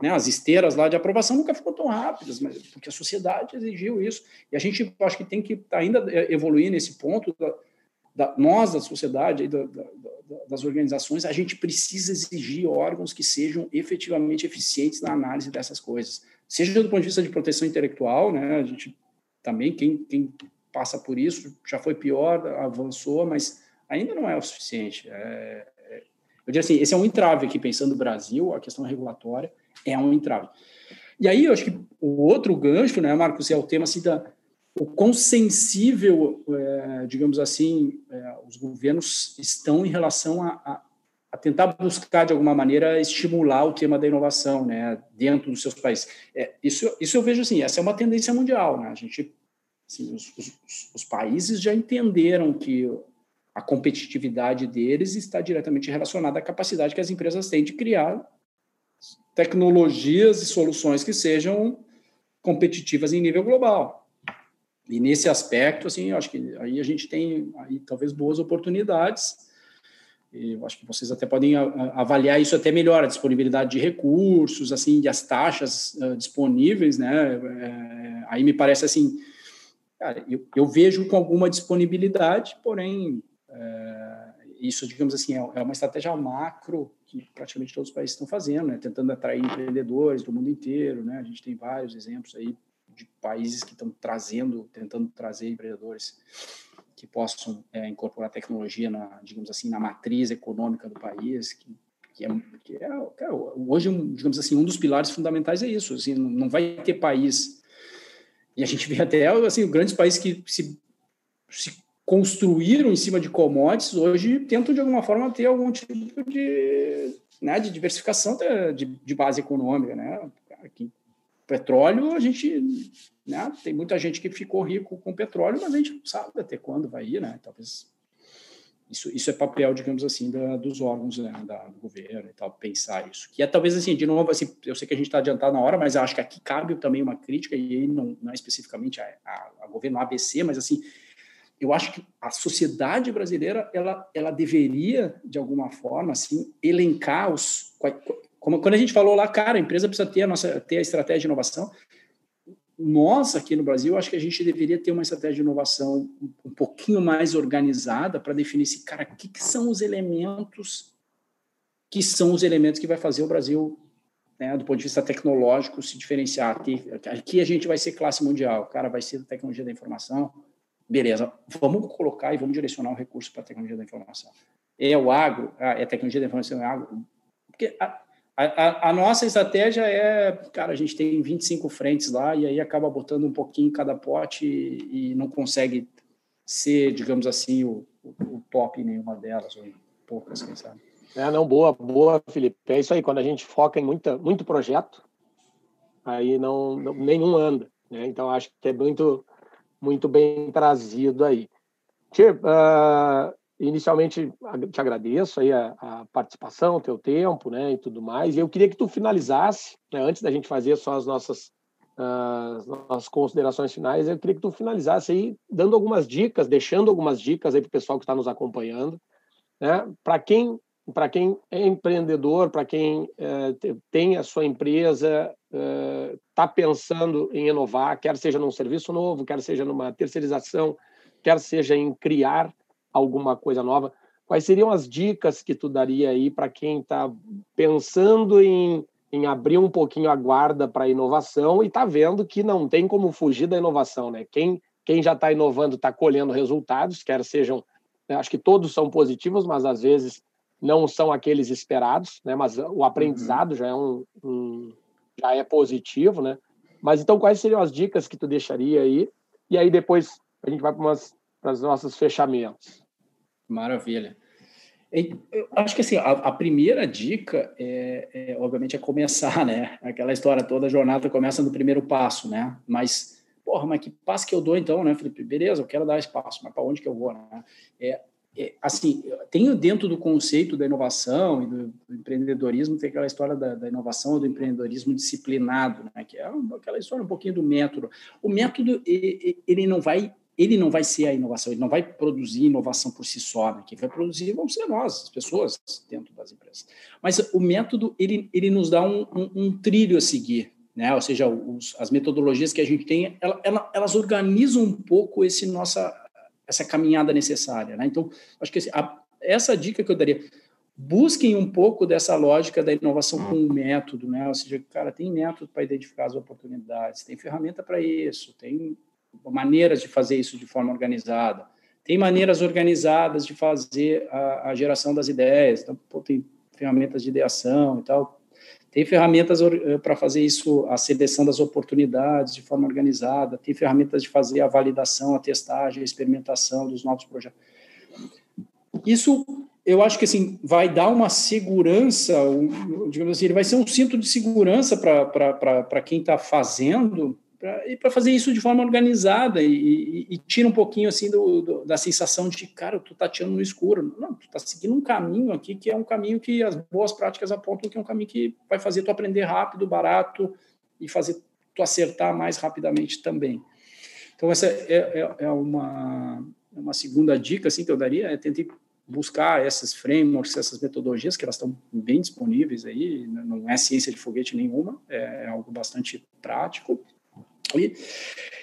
né, as esteiras lá de aprovação nunca ficou tão rápidas, mas porque a sociedade exigiu isso. E a gente acho que tem que ainda evoluir nesse ponto da, da nós da sociedade da, da, das organizações, a gente precisa exigir órgãos que sejam efetivamente eficientes na análise dessas coisas, seja do ponto de vista de proteção intelectual, né, a gente também quem, quem passa por isso, já foi pior, avançou, mas ainda não é o suficiente. É, é, eu diria assim, esse é um entrave aqui, pensando no Brasil, a questão regulatória é um entrave. E aí, eu acho que o outro gancho, né, Marcos, é o tema assim, da, o quão sensível, é, digamos assim, é, os governos estão em relação a, a, a, tentar buscar, de alguma maneira, estimular o tema da inovação né, dentro dos seus países. É, isso, isso eu vejo assim, essa é uma tendência mundial. Né? A gente Assim, os, os, os países já entenderam que a competitividade deles está diretamente relacionada à capacidade que as empresas têm de criar tecnologias e soluções que sejam competitivas em nível global. E nesse aspecto, assim, eu acho que aí a gente tem aí talvez boas oportunidades. E eu acho que vocês até podem avaliar isso até melhor, a disponibilidade de recursos, assim, de as taxas uh, disponíveis, né? É, aí me parece assim, Cara, eu, eu vejo com alguma disponibilidade, porém, é, isso, digamos assim, é, é uma estratégia macro que praticamente todos os países estão fazendo, né? tentando atrair empreendedores do mundo inteiro. Né? A gente tem vários exemplos aí de países que estão trazendo, tentando trazer empreendedores que possam é, incorporar tecnologia na, digamos assim, na matriz econômica do país, que, que é, que é cara, hoje, digamos assim, um dos pilares fundamentais é isso. Assim, não vai ter país e a gente vê até assim, grandes países que se, se construíram em cima de commodities, hoje tentam de alguma forma ter algum tipo de, né, de diversificação de, de base econômica. Né? Aqui, petróleo, a gente. Né, tem muita gente que ficou rico com petróleo, mas a gente não sabe até quando vai ir, né? Talvez isso, isso é papel, digamos assim, da, dos órgãos né, da, do governo e tal, pensar isso. Que é talvez assim, de novo, assim, eu sei que a gente está adiantado na hora, mas acho que aqui cabe também uma crítica, e aí não, não é especificamente a, a, a, governo ABC, mas assim, eu acho que a sociedade brasileira, ela, ela deveria, de alguma forma, assim, elencar os... Como quando a gente falou lá, cara, a empresa precisa ter a, nossa, ter a estratégia de inovação, nós aqui no Brasil, acho que a gente deveria ter uma estratégia de inovação um pouquinho mais organizada para definir se, cara, o que, que, são os elementos que são os elementos que vai fazer o Brasil, né, do ponto de vista tecnológico, se diferenciar. Aqui, aqui a gente vai ser classe mundial, cara vai ser tecnologia da informação, beleza, vamos colocar e vamos direcionar o recurso para a tecnologia da informação. É o agro, ah, é a tecnologia da informação, é agro, porque a, a, a, nossa estratégia é, cara, a gente tem 25 frentes lá e aí acaba botando um pouquinho em cada pote e, e não consegue ser, digamos assim, o, o, o, top em nenhuma delas, ou em poucas, quem sabe. É, não, boa, boa, Felipe. É isso aí, quando a gente foca em muita, muito projeto, aí não, não nenhum anda. Né? Então, acho que é muito, muito bem trazido aí. Tchê, uh, inicialmente te agradeço aí a, a, participação, o teu tempo, né, e tudo mais. E eu queria que tu finalizasse, né, antes da gente fazer só as nossas as nossas considerações finais, eu queria que tu finalizasse aí dando algumas dicas, deixando algumas dicas aí para o pessoal que está nos acompanhando, né, para quem para quem é empreendedor, para quem uh, tem a sua empresa, está uh, pensando em inovar, quer seja num serviço novo, quer seja numa terceirização, quer seja em criar alguma coisa nova. quais seriam as dicas que tu daria aí para quem está pensando em, em abrir um pouquinho a guarda para a inovação e está vendo que não tem como fugir da inovação, né? Quem, quem já está inovando está colhendo resultados, quer sejam, né, acho que todos são positivos, mas às vezes não são aqueles esperados, né? Mas o aprendizado uhum. já é um, um, já é positivo, né? Mas então quais seriam as dicas que tu deixaria aí? E aí depois a gente vai para os nossos fechamentos. Maravilha. Eu acho que assim, a, a primeira dica é, é, obviamente, é começar, [laughs] né? Aquela história toda, a jornada começa no primeiro passo, né? Mas, porra, mas que passo que eu dou então, né, Felipe? Beleza, eu quero dar esse passo, mas para onde que eu vou, né? É, é, assim, tenho dentro do conceito da inovação e do, do empreendedorismo, tem aquela história da, da, inovação do empreendedorismo disciplinado, né? Que é aquela história um pouquinho do método. O método, ele não vai ele não vai ser a inovação, ele não vai produzir inovação por si só. Né? Quem vai produzir vão ser nós, as pessoas dentro das empresas. Mas o método, ele, ele nos dá um, um, um trilho a seguir. Né? Ou seja, os, as metodologias que a gente tem, ela, ela, elas organizam um pouco esse nossa, essa caminhada necessária. Né? Então, acho que a, essa dica que eu daria, busquem um pouco dessa lógica da inovação com o método, né? Ou seja, cara, tem método para identificar as oportunidades, tem ferramenta para isso, tem maneiras de fazer isso de forma organizada. Tem maneiras organizadas de fazer a, a geração das ideias. Então, pô, tem ferramentas de ideação e tal. Tem ferramentas eh, para fazer isso, a seleção das oportunidades de forma organizada. Tem ferramentas de fazer a validação, a testagem, a experimentação dos novos projetos. Isso, eu acho que assim vai dar uma segurança, digamos assim, ele vai ser um cinto de segurança para quem está fazendo pra, e para fazer isso de forma organizada e, e, e tira um pouquinho assim do, do, da sensação de cara, tu tá tirando no escuro. Não, tu tá seguindo um caminho aqui que é um caminho que as boas práticas apontam que é um caminho que vai fazer tu aprender rápido, barato e fazer tu acertar mais rapidamente também. Então essa é, é, é uma é uma segunda dica assim que eu daria é tentar buscar essas frameworks, essas metodologias que elas estão bem disponíveis aí, não é ciência de foguete nenhuma, é algo bastante prático e,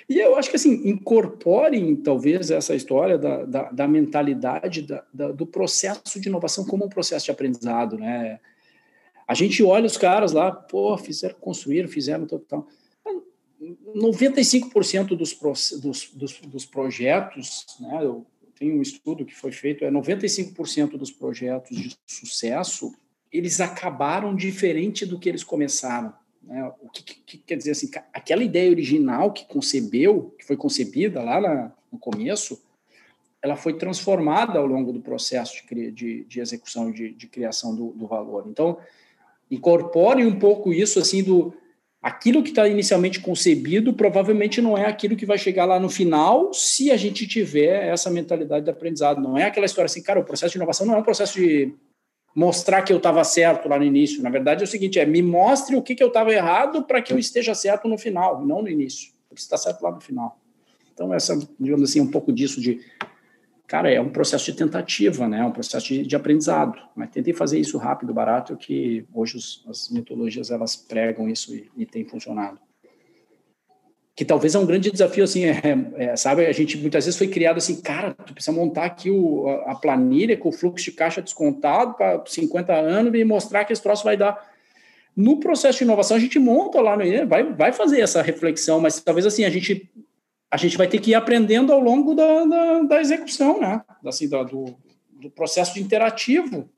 e eu acho que, assim, incorporem, talvez, essa história da, da, da mentalidade da, da, do processo de inovação como um processo de aprendizado, né? A gente olha os caras lá, pô, fizeram, construíram, fizeram, tal, tal. 95% dos, dos, dos, dos projetos, né, eu tenho um estudo que foi feito, é 95% dos projetos de sucesso, eles acabaram diferente do que eles começaram. Né? O que, que, quer dizer assim, aquela ideia original que concebeu, que foi concebida lá na, no começo, ela foi transformada ao longo do processo de, de, de execução de, de criação do, do, valor. Então, incorpore um pouco isso assim do aquilo que está inicialmente concebido provavelmente não é aquilo que vai chegar lá no final se a gente tiver essa mentalidade de aprendizado. Não é aquela história assim, cara, o processo de inovação não é um processo de mostrar que eu estava certo lá no início. Na verdade, é o seguinte: é me mostre o que, que eu estava errado para que eu esteja certo no final, não no início. Você está certo lá no final. Então, essa, digamos assim, um pouco disso de. Cara, é um processo de tentativa, né? É um processo de, de aprendizado. Mas tentei fazer isso rápido, barato, que hoje os, as metodologias elas pregam isso e, e tem funcionado que talvez é um grande desafio, assim, é, é, sabe? A gente muitas vezes foi criado assim, cara, tu precisa montar aqui o, a planilha com o fluxo de caixa descontado para 50 anos e mostrar que esse troço vai dar. No processo de inovação, a gente monta lá, no, vai, vai fazer essa reflexão, mas talvez assim, a gente, a gente vai ter que ir aprendendo ao longo da, da, da execução, né? Assim, da, do, do processo de interativo.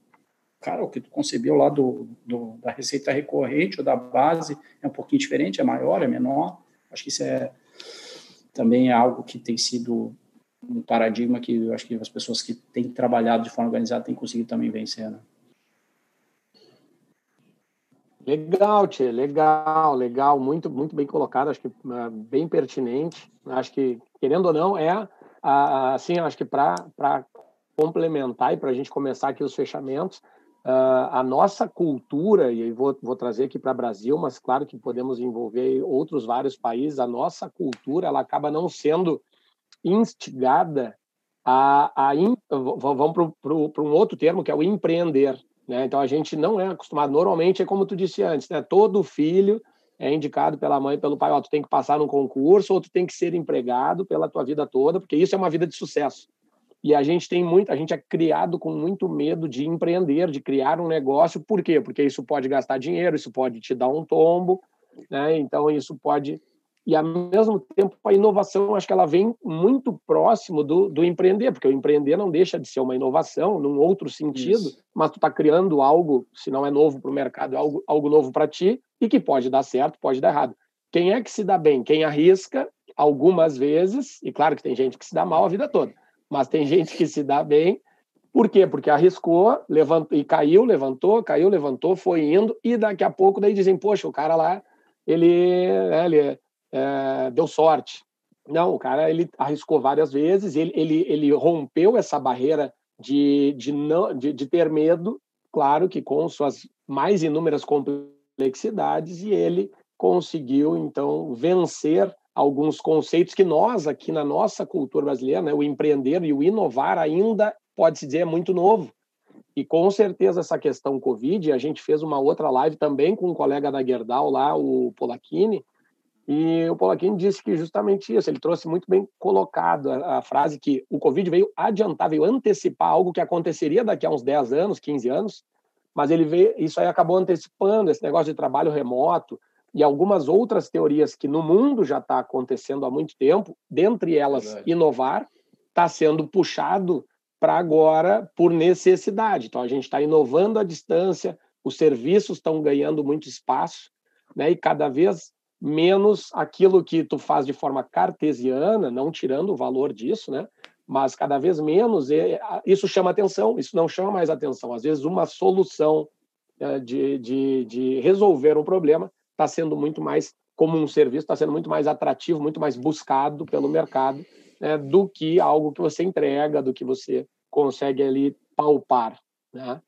Cara, o que tu concebeu lá do, do, da receita recorrente ou da base é um pouquinho diferente, é maior, é menor Acho que isso é também é algo que tem sido um paradigma que eu acho que as pessoas que têm trabalhado de forma organizada têm conseguido também vencer, né? Legal, Tchê, legal, legal, muito, muito bem colocado, acho que uh, bem pertinente, acho que, querendo ou não, é, assim, acho que para complementar e para a gente começar aqui os fechamentos, Uh, a nossa cultura, e vou, vou trazer aqui para o Brasil, mas claro que podemos envolver outros vários países, a nossa cultura ela acaba não sendo instigada a. a in, vamos para um outro termo, que é o empreender. Né? Então, a gente não é acostumado, normalmente é como tu disse antes, né? todo filho é indicado pela mãe pelo pai, ó, tu tem que passar num concurso ou tu tem que ser empregado pela tua vida toda, porque isso é uma vida de sucesso. E a gente tem muito, a gente é criado com muito medo de empreender, de criar um negócio. Por quê? Porque isso pode gastar dinheiro, isso pode te dar um tombo, né? Então isso pode e ao mesmo tempo a inovação acho que ela vem muito próximo do, do empreender porque o empreender não deixa de ser uma inovação num outro sentido Isso. mas tu está criando algo se não é novo para o mercado é algo, algo novo para ti e que pode dar certo pode dar errado quem é que se dá bem quem arrisca algumas vezes e claro que tem gente que se dá mal a vida toda mas tem gente que se dá bem por quê? Porque arriscou, levantou e caiu, levantou, caiu, levantou, foi indo, e daqui a pouco daí dizem, poxa, o cara lá, ele, né, ele é, deu sorte. Não, o cara ele arriscou várias vezes, ele, ele, ele rompeu essa barreira de, de, não, de, de ter medo, claro que com suas mais inúmeras complexidades, e ele conseguiu, então, vencer alguns conceitos que nós, aqui na nossa cultura brasileira, né, o empreender e o inovar ainda, pode-se dizer, é muito novo. E com certeza essa questão Covid, a gente fez uma outra live também com um colega da Gerdau lá, o Polacchini, e o Polaquini disse que justamente isso, ele trouxe muito bem colocado a, a, frase que o Covid veio adiantar, veio antecipar algo que aconteceria daqui a uns 10 anos, 15 anos, mas ele veio, isso aí acabou antecipando esse negócio de trabalho remoto e algumas outras teorias que no mundo já está acontecendo há muito tempo, dentre elas Verdade. inovar, está sendo puxado para agora por necessidade. Então a gente está inovando à distância, os serviços estão ganhando muito espaço, né? E cada vez menos aquilo que tu faz de forma cartesiana, não tirando o valor disso, né? Mas cada vez menos isso chama atenção, isso não chama mais atenção. Às vezes uma solução né, de, de, de resolver um problema está sendo muito mais como um serviço, está sendo muito mais atrativo, muito mais buscado pelo mercado né, do que algo que você entrega, do que você consegue ali palpar, né?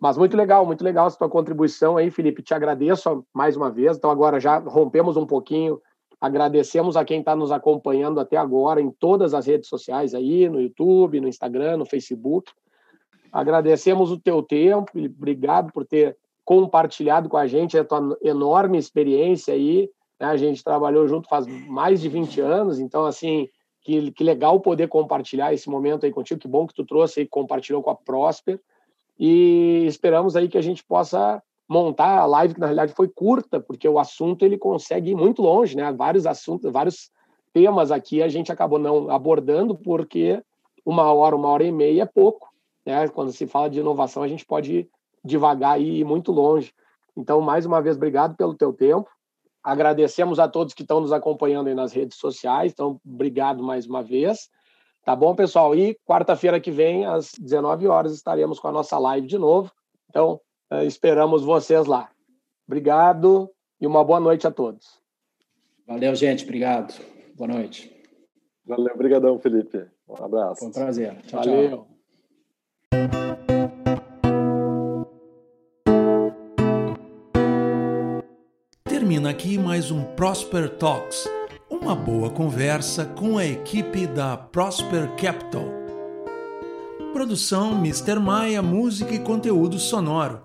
Mas muito legal, muito legal essa tua contribuição aí, Felipe. Te agradeço mais uma vez. Então, agora já rompemos um pouquinho. Agradecemos a quem está nos acompanhando até agora em todas as redes sociais aí, no YouTube, no Instagram, no Facebook. Agradecemos o teu tempo e obrigado por ter compartilhado com a gente a tua enorme experiência aí. Né? A gente trabalhou junto faz mais de 20 anos, então, assim, que, que legal poder compartilhar esse momento aí contigo. Que bom que tu trouxe e compartilhou com a Prosper e esperamos aí que a gente possa montar a live que na realidade foi curta, porque o assunto ele consegue ir muito longe, né? Vários assuntos, vários temas aqui a gente acabou não abordando porque uma hora, uma hora e meia é pouco, né? Quando se fala de inovação, a gente pode devagar e ir muito longe. Então, mais uma vez, obrigado pelo teu tempo. Agradecemos a todos que estão nos acompanhando aí nas redes sociais. Então, obrigado mais uma vez. Tá bom, pessoal? E quarta-feira que vem, às 19 horas, estaremos com a nossa live de novo. Então, eh, esperamos vocês lá. Obrigado e uma boa noite a todos. Valeu, gente. Obrigado. Boa noite. Valeu, obrigadão, Felipe. Um abraço. Foi um prazer. Tchau, Valeu. tchau. Termina aqui mais um Prosper Talks uma boa conversa com a equipe da Prosper Capital. Produção Mr. Maia Música e Conteúdo Sonoro